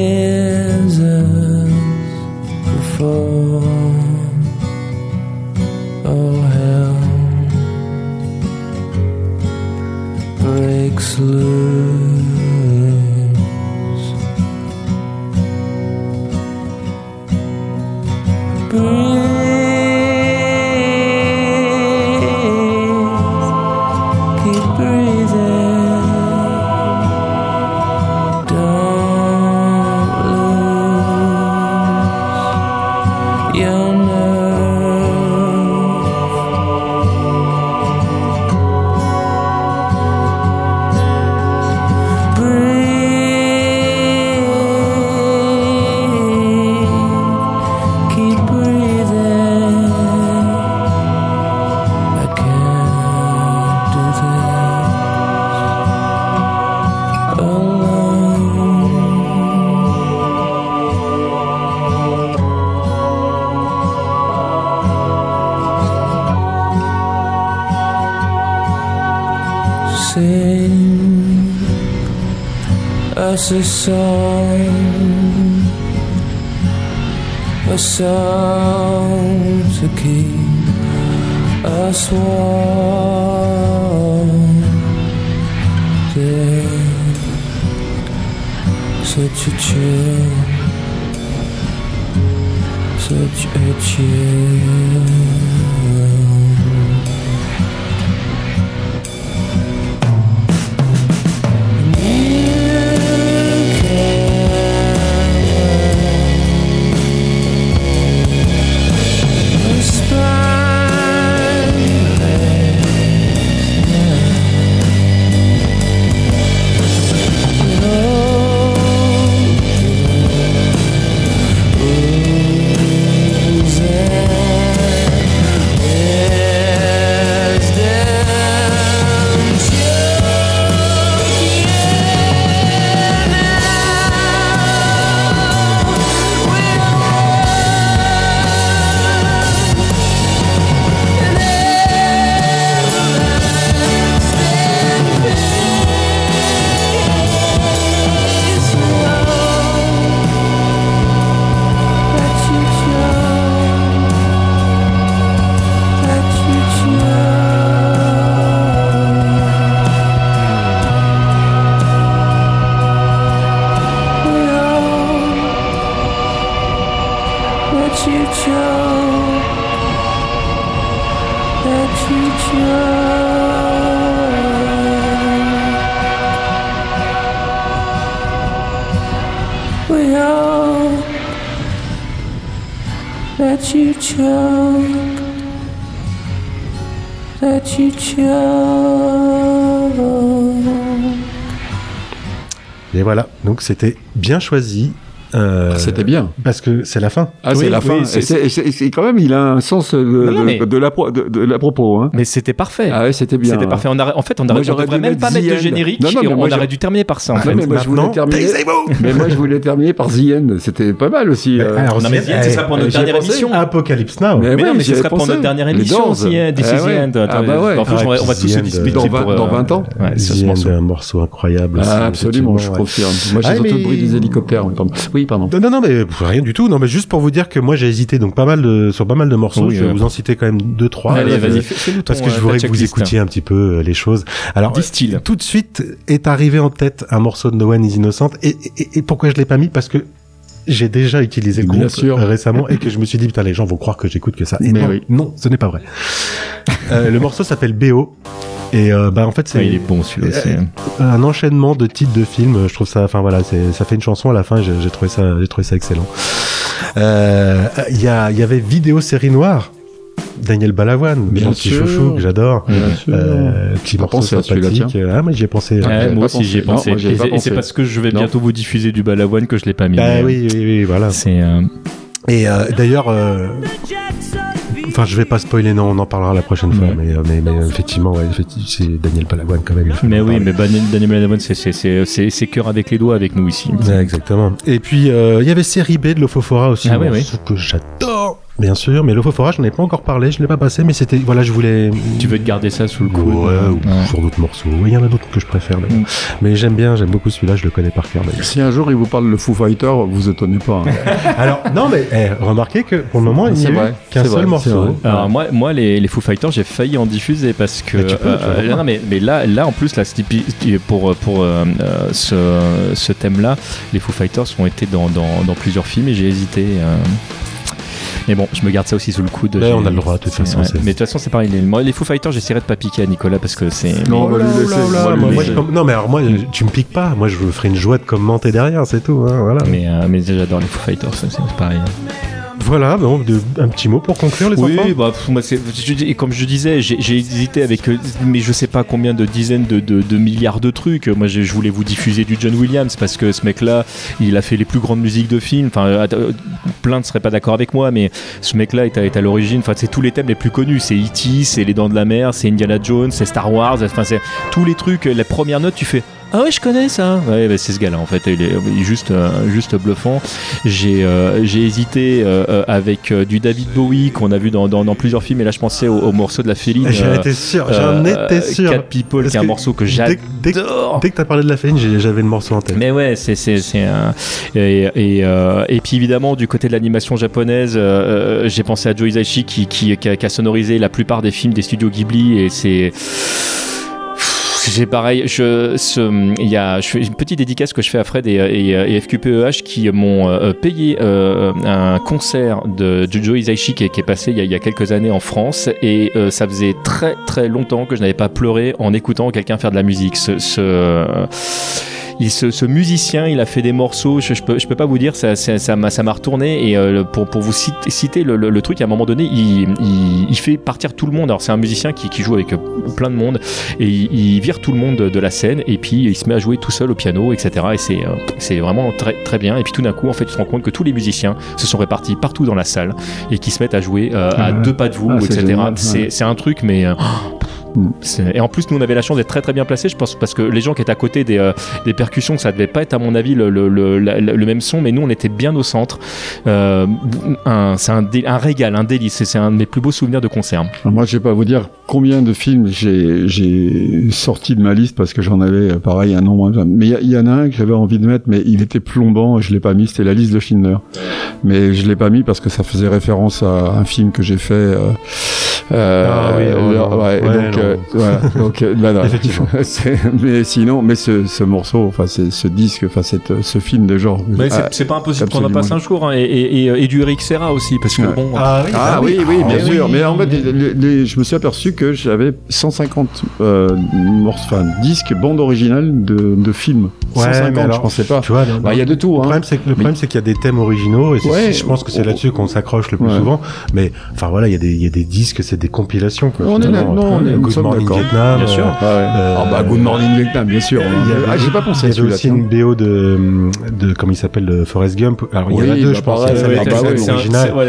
Et voilà, donc c'était bien choisi. Euh, C'était bien. Parce que c'est la fin. Ah, c'est la fin. Et c'est- c'est c'est quand même, il a un sens de, non, mais- de, de la, pro- de, de la propos. Hein. Mais c'était parfait. Ah ouais, c'était bien. C'était parfait. On en fait, on, j'aurais devrait dû même mettre pas mettre de générique. Non, non, mais et on moi, aurait dû terminer par ça. En fait. mais moi, je voulais terminer. mais moi, je voulais terminer par The End. C'était pas mal aussi. euh. Alors, Non, mais The End, ce sera pour eh, notre dernière pensé. émission. Apocalypse Now. Mais, oui, non, mais ce sera pour notre dernière émission aussi. hein, This Ah is the. End. Ah bah ouais. En plus, Ah, on va, tous se disputer dans pour, vingt- euh, dans 20 ans. Ouais, sur ce The End, morceau. un morceau incroyable. Ah, absolument, je confirme. Moi, j'ai Ah, surtout mais- le bruit des hélicoptères. Oui. Oui, pardon. Non, non, non, mais rien du tout. Non, mais juste pour vous dire que moi j'ai hésité donc pas mal de, sur pas mal de morceaux. Oui, je vais euh. vous en citer quand même deux, trois. Allez, Euh, vas-y, Parce que je euh, voudrais ta que vous écoutiez un petit peu euh, les choses. Alors, tout de suite est arrivé en tête un morceau de No One is Innocent. Et, et, et pourquoi je l'ai pas mis? Parce que j'ai déjà utilisé le Bien groupe sûr. récemment et que je me suis dit putain les gens vont croire que j'écoute que ça. Et Mais non, oui. non, ce n'est pas vrai. Euh, le morceau s'appelle BO. Et euh, bah en fait c'est Ah, il est bon celui-là aussi. hein. un enchaînement de titres de films. Je trouve ça, enfin voilà, ça fait une chanson à la fin. et J'ai, trouvé ça, j'ai trouvé ça excellent. Euh, Il y a, il y avait vidéo série noire. Daniel Balavoine, Bien mon petit sûr. chouchou que j'adore. Bien sûr. Euh, petit morceau pensé à celui-là, sympathique. Ah, mais j'y ai pensé. J'avais moi aussi j'y ai pensé. Non, moi, avais Et c'est- parce que je vais Non. bientôt vous diffuser du balavoine que je l'ai pas mis. Bah oui, oui, oui, voilà. C'est euh, Et euh, d'ailleurs, euh, enfin, je vais pas spoiler, non, on en parlera la prochaine fois. Ouais. Mais, euh, mais, mais effectivement, ouais, c'est Daniel Balavoine quand même. Mais oui, mais Daniel Balavoine, c'est cœur avec les doigts avec nous ici. Ouais, exactement. Et puis, euh, il y avait série B de l'Ofofora aussi. Ah oui, oui. ce que j'adore, bien sûr. Mais l'Ofofora, je n'en ai pas encore parlé, je l'ai pas passé, mais c'était, voilà, je voulais. Tu veux te garder ça sous le coude Ouais, ou Ouais. sur d'autres morceaux. Oui, Il y en a d'autres que je préfère. Mais, Mm. mais j'aime bien, j'aime beaucoup celui-là, je le connais par cœur d'ailleurs. Si un jour il vous parle de Foo Fighter, vous étonnez pas. hein. *laughs* Alors, non, mais eh, remarquez que pour le moment, il n'y a vrai, qu'un seul vrai, morceau. Alors moi, moi les, les Foo Fighters, j'ai failli en diffuser parce que Mais tu peux, tu voir. non, mais, mais là, là en plus, là, pour pour euh, euh, ce, ce thème-là, les Foo Fighters ont été dans, dans, dans plusieurs films et j'ai hésité. euh. Mais bon, je me garde ça aussi sous le coude. Ouais, J'ai- on a le droit, de toute façon, ouais. Mais de toute façon, c'est pareil. Les, moi, les Foo Fighters, j'essaierai de pas piquer à Nicolas parce que c'est. Non, Oh là là là, moi, moi, je mais alors moi, tu me piques pas. Moi, je vous ferai une joie de commenter derrière, c'est tout. hein, voilà. Mais, euh, mais j'adore les Foo Fighters, c'est pareil. Voilà, donc de- un petit mot pour conclure, les Oui, enfants. bah, pff, moi, je comme je disais, j'ai hésité avec, euh, mais je sais pas combien de dizaines de, de- de milliards de trucs. Moi, je voulais vous diffuser du John Williams parce que ce mec-là, il a fait les plus grandes musiques de films. Enfin, euh, euh, plein ne seraient pas d'accord avec moi, mais ce mec-là est à, est à l'origine. Enfin, c'est tous les thèmes les plus connus. C'est E.T., c'est Les Dents de la Mer, c'est Indiana Jones, c'est Star Wars. Enfin, c'est tous les trucs. Les premières notes, tu fais. Ah ouais, je connais ça. Ouais, bah, c'est ce gars-là en fait. Il est, juste, euh, juste bluffant. J'ai, euh, j'ai hésité euh, euh, avec euh, du David Bowie qu'on a vu dans, dans, dans plusieurs films. Et là, je pensais au, au morceau de la Féline. *laughs* J'en étais sûr, j'en euh, étais sûr. Cat People, Parce qui est un morceau que dès- j'adore. Dès, que- dès que t'as parlé de la féline, j'avais le morceau en tête. Mais ouais, c'est c'est c'est un et et, euh, et puis évidemment du côté de l'animation japonaise, j'ai pensé à Joe Hisaishi qui qui, qui a, qui a sonorisé la plupart des films des studios Ghibli et c'est j'ai pareil, je, ce, y a, je fais une petite dédicace que je fais à Fred et, FQPEH qui m'ont euh, payé euh, un concert de Jojo Hisaishi qui est, passé il y, a, quelques années en France et euh, ça faisait très très longtemps que je n'avais pas pleuré en écoutant quelqu'un faire de la musique. Il, ce, ce musicien, il a fait des morceaux, je, je peux, je peux pas vous dire, ça, ça, ça m'a, ça m'a retourné. Et euh, pour, pour vous citer, citer le, le, le truc, à un moment donné, il, il, il fait partir tout le monde. Alors c'est un musicien qui, qui joue avec euh, plein de monde et il, il vire tout le monde de, de la scène et puis il se met à jouer tout seul au piano, etc. Et c'est, euh, c'est vraiment très, très bien. Et puis tout d'un coup, en fait, tu te rends compte que tous les musiciens se sont répartis partout dans la salle et qui se mettent à jouer euh, à Ouais. deux pas de vous, Ah, etc. c'est, c'est un truc, mais euh, c'est- Et en plus, nous, on avait la chance d'être très très bien placés, je pense, parce que les gens qui étaient à côté des, euh, percussions, ça devait pas être, à mon avis, le, même son, mais nous, on était bien au centre. Euh, c'est un, régal, un délice. C'est- un de mes plus beaux souvenirs de concert. Moi, je vais pas vous dire combien de films j'ai sorti de ma liste parce que j'en avais, euh, pareil, un nombre. Mais il y, en a un que j'avais envie de mettre, mais il était plombant je l'ai pas mis. C'était la liste de Schindler. Mais je l'ai pas mis parce que ça faisait référence à un film que j'ai fait Ah oui, oh alors, non. ouais, Ouais, donc, euh, voilà, *laughs* donc, euh, bah non. Effectivement. *laughs* C'est- mais sinon, mais ce, ce morceau, enfin, c'est- ce disque, enfin, cette, ce film de genre. Mais c'est ah, c'est pas impossible qu'on en passe un jour. hein, et, et, et, et du Eric Serra aussi, parce que Ouais. bon. Ah oui, Ah bah oui, oui, bien Ah sûr. oui. Mais en fait, les- les- je me suis aperçu que j'avais 150 euh, morceaux, enfin, disques, bandes originales de, de films. Ouais, 150, mais alors, je pensais pas. Tu vois, Bah, il y a de tout, Le hein. problème, c'est que, le problème, c'est qu'il y a des thèmes originaux et c'est- Ouais. je pense que c'est là-dessus qu'on s'accroche le plus Ouais. souvent. Mais enfin voilà, il y a des, il y a des disques, c'est des compilations. Quoi, On est là- non, on est- nous Good sommes Morning d'accord. Vietnam. Bien sûr. euh, Ah, ouais. euh, Ah bah, Good Morning Vietnam, bien sûr. Ah, j'ai pas pensé à Il y avait celui-là. aussi une BO de, de comment il s'appelle, Forrest Gump. Alors il y en a deux, bah, je pense.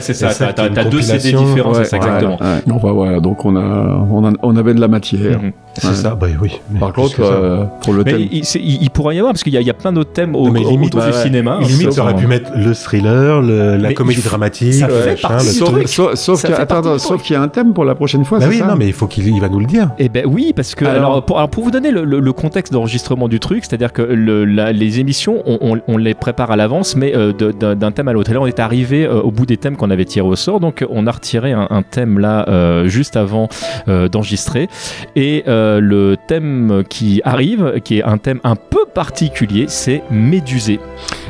c'est ça. T'as deux CD différents, c'est ça, exactement. ouais. Non, bah, voilà, donc on, a, on, a, on avait de la matière. Mhm. C'est Ouais. ça, bah oui. Par contre, euh, pour le Mais thème. il, il- il pourrait y avoir, parce qu'il y, a- il y a plein d'autres thèmes au, Non, mais limite, autour du bah ouais. cinéma. Limite, sauf ça aurait pu mettre le thriller, le- la Mais comédie dramatique, ça le fait machin, le du. Sauf, truc. sauf, qu'il y a- du y un thème pour la prochaine fois, Bah oui, ça non, mais il faut qu'il il va nous le dire. Eh ben oui, parce que Alors- alors, pour, alors, pour vous donner le, le- le contexte d'enregistrement du truc, c'est-à-dire que le- la- les émissions, on, on- on les prépare à l'avance, mais euh, d'un thème à l'autre. Et là, on est arrivé euh, au bout des thèmes qu'on avait tirés au sort, donc on a retiré un, un thème là euh, juste avant euh, d'enregistrer. Et euh, le thème qui arrive, qui est un thème un peu particulier, c'est Médusé.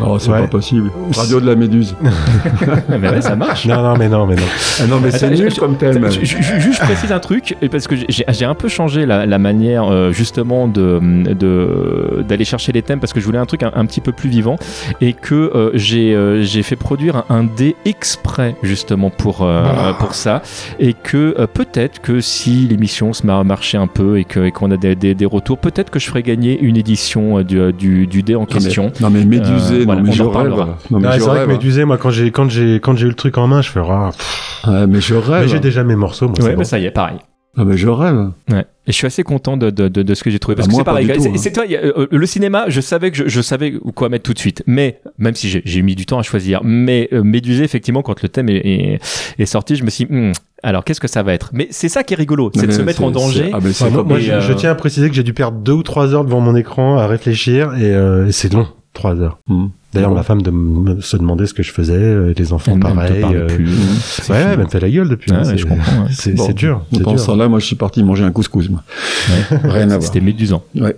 Oh, c'est Ouais. pas possible. Radio de la Méduse. *laughs* mais ouais, ça marche. Non, non, mais non, mais non. Ah non, mais c'est nul comme thème. Je, je- je- juste je précise un truc parce que j'ai un peu changé la, la manière euh, justement de de- d'aller chercher les thèmes parce que je voulais un truc un, un petit peu plus vivant et que euh, j'ai euh, fait produire un, un dé exprès justement pour euh, Ah. pour ça et que euh, peut-être que si l'émission se mar- marchait un peu et que- et qu'on a des, des- des retours peut-être que je ferais gagner une édition euh, du, du, du dé en Non, mais- question. Non, mais Médusé, Euh, non, voilà, mais on je en rêve. parlera. Non, mais Ah, c'est vrai que. Médusé, moi, quand j'ai quand j'ai quand j'ai eu le truc en main, je fais ah, pff, Ouais, mais je mais rêve. j'ai déjà mes morceaux. Moi, Ouais, bah bon. ça y est, pareil. Ah, mais je rêve. Ouais. Et je suis assez content de, de, de, de ce que j'ai trouvé. Parce Bah, que c'est pas pareil. c'est- hein. c'est toi, a, euh, le cinéma, je savais que je, je savais quoi mettre tout de suite. Mais, même si j'ai j'ai mis du temps à choisir. Mais euh, Médusé, effectivement, quand le thème est, est, est sorti, je me suis dit, Hmm, alors qu'est-ce que ça va être? Mais c'est ça qui est rigolo, c'est de se mettre en danger. Ah, mais c'est Ouais, moi, moi, je, euh, je tiens à préciser que j'ai dû perdre deux ou trois heures devant mon écran à réfléchir et, euh, et c'est long, trois heures. Hmm. D'ailleurs, ma femme de me- se demandait ce que je faisais, euh, les enfants Elle pareil. parle euh, plus. C'est Ouais, elle me fait la gueule depuis. Ouais, hein, ouais, c'est- je comprends, ouais. C'est Bon. dur. Pendant temps-là, moi, je suis parti manger un couscous, moi. Ouais. Rien à voir. C'était médusant. Ouais.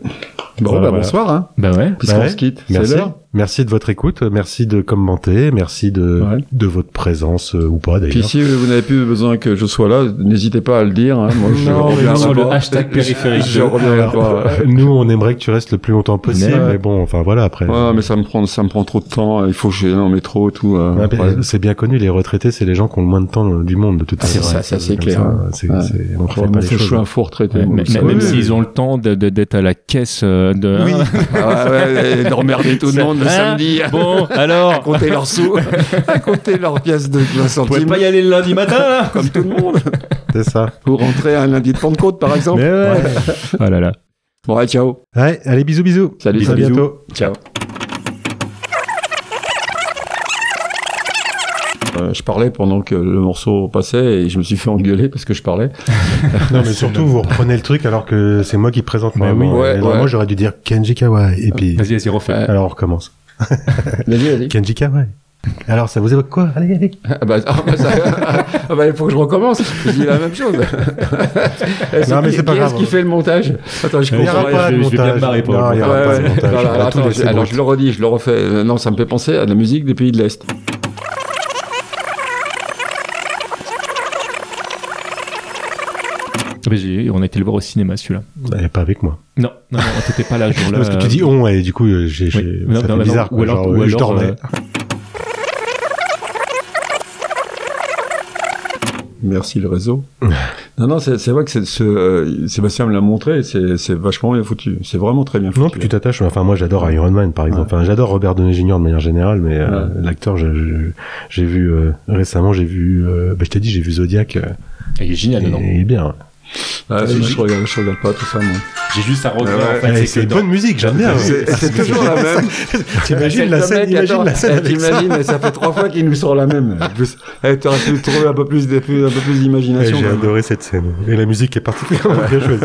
Bon, Voilà, bah, voilà. bonsoir, hein. Bah ouais. Puisqu'on Ouais. se quitte. C'est Merci. l'heure. Merci de votre écoute, merci de commenter, merci de, Ouais. de votre présence euh, ou pas Puis d'ailleurs. si vous n'avez plus besoin que je sois là, n'hésitez pas à le dire. Hein. Moi, je Non, sur le hashtag périphérique Je Alors, pas. *laughs* euh, nous, on aimerait que tu restes le plus longtemps possible, Mais- mais bon, enfin voilà, après. Ouais, mais ça me prend, ça me prend trop de temps. Il faut que j'ai dans le métro, tout. euh, Ouais, mais ouais. C'est bien connu, les retraités, c'est les gens qui ont le moins de temps du monde, de toute Ah, façon. c'est ça, ça, c'est clair. c'est- on Moi, pas les je suis choses. un faux retraité. Même s'ils ont le temps d'être à la caisse euh, de. Oui. *laughs* Ah d'emmerder tout le monde le Hein samedi. Bon, *laughs* alors. à compter leurs sous, *laughs* à compter leurs pièces de 20 Vous pouvez centimes, pas y aller le lundi matin, là comme tout le monde. C'est ça. Pour rentrer un lundi de Pentecôte, par exemple. Mais ouais. Oh là là. Bon, allez, ciao. Ouais, allez, bisous, bisous. Salut, à salut. bientôt. Ciao. Euh, je parlais pendant que le morceau passait et je me suis fait engueuler parce que je parlais. Non, mais surtout, vous reprenez le truc alors que c'est moi qui présente normalement. oui. Ouais, ouais. j'aurais dû dire Kenji Kawai. Et puis, Vas-y, vas-y, refais. Alors on recommence. *laughs* Vas-y, vas-y. Kenji Kawai. Alors, ça vous évoque quoi Allez, allez. Ah bah, ah bah, ça- *laughs* ah bah, il faut que je recommence. Je dis la même chose. *laughs* Non, mais c'est pas qui grave. est-ce qui fait le montage Attends, je Il n'y comprends aura pas de je vais- je vais bien montage. montage. Alors je le redis, je le refais. Non, ça me fait penser à la musique des pays de l'Est. On a été le voir au cinéma, celui-là. Eh, pas avec moi. Non, non, non, t'étais pas là ce jour-là. *laughs* Parce que tu dis on, et du coup, euh, j'ai, Oui. Non, ça non, fait non, bizarre, ou quoi. alors- genre, ou euh, je dormais. euh, Merci le réseau. *laughs* non, non, c'est vrai que c'est- ce, euh, Sébastien me l'a montré, c'est vachement bien foutu. C'est vraiment très bien Non, foutu. puis tu t'attaches. Enfin, moi, j'adore Iron Man, par exemple. Enfin, j'adore Robert Downey Jr. de manière générale, mais euh, l'acteur, j'ai vu euh, récemment, j'ai vu. euh, bah, je t'ai dit, j'ai vu Zodiac. euh, Il est génial et, dedans. il est bien. Ah, je, regarde, je regarde pas tout ça, moi. J'ai juste un regret, Ouais, en fait. Ouais, c'est dans- bonne musique, j'aime bien. C'est toujours la *laughs* même. T'imagines la scène, mec, imagine attends, la scène eh. T'imagines, mais ça fait trois fois qu'il nous sort la même. Eh, T'aurais pu trouver un peu plus, de- un peu plus Ouais, d'imagination. J'ai adoré cette scène. Et la musique est particulièrement bien choisie.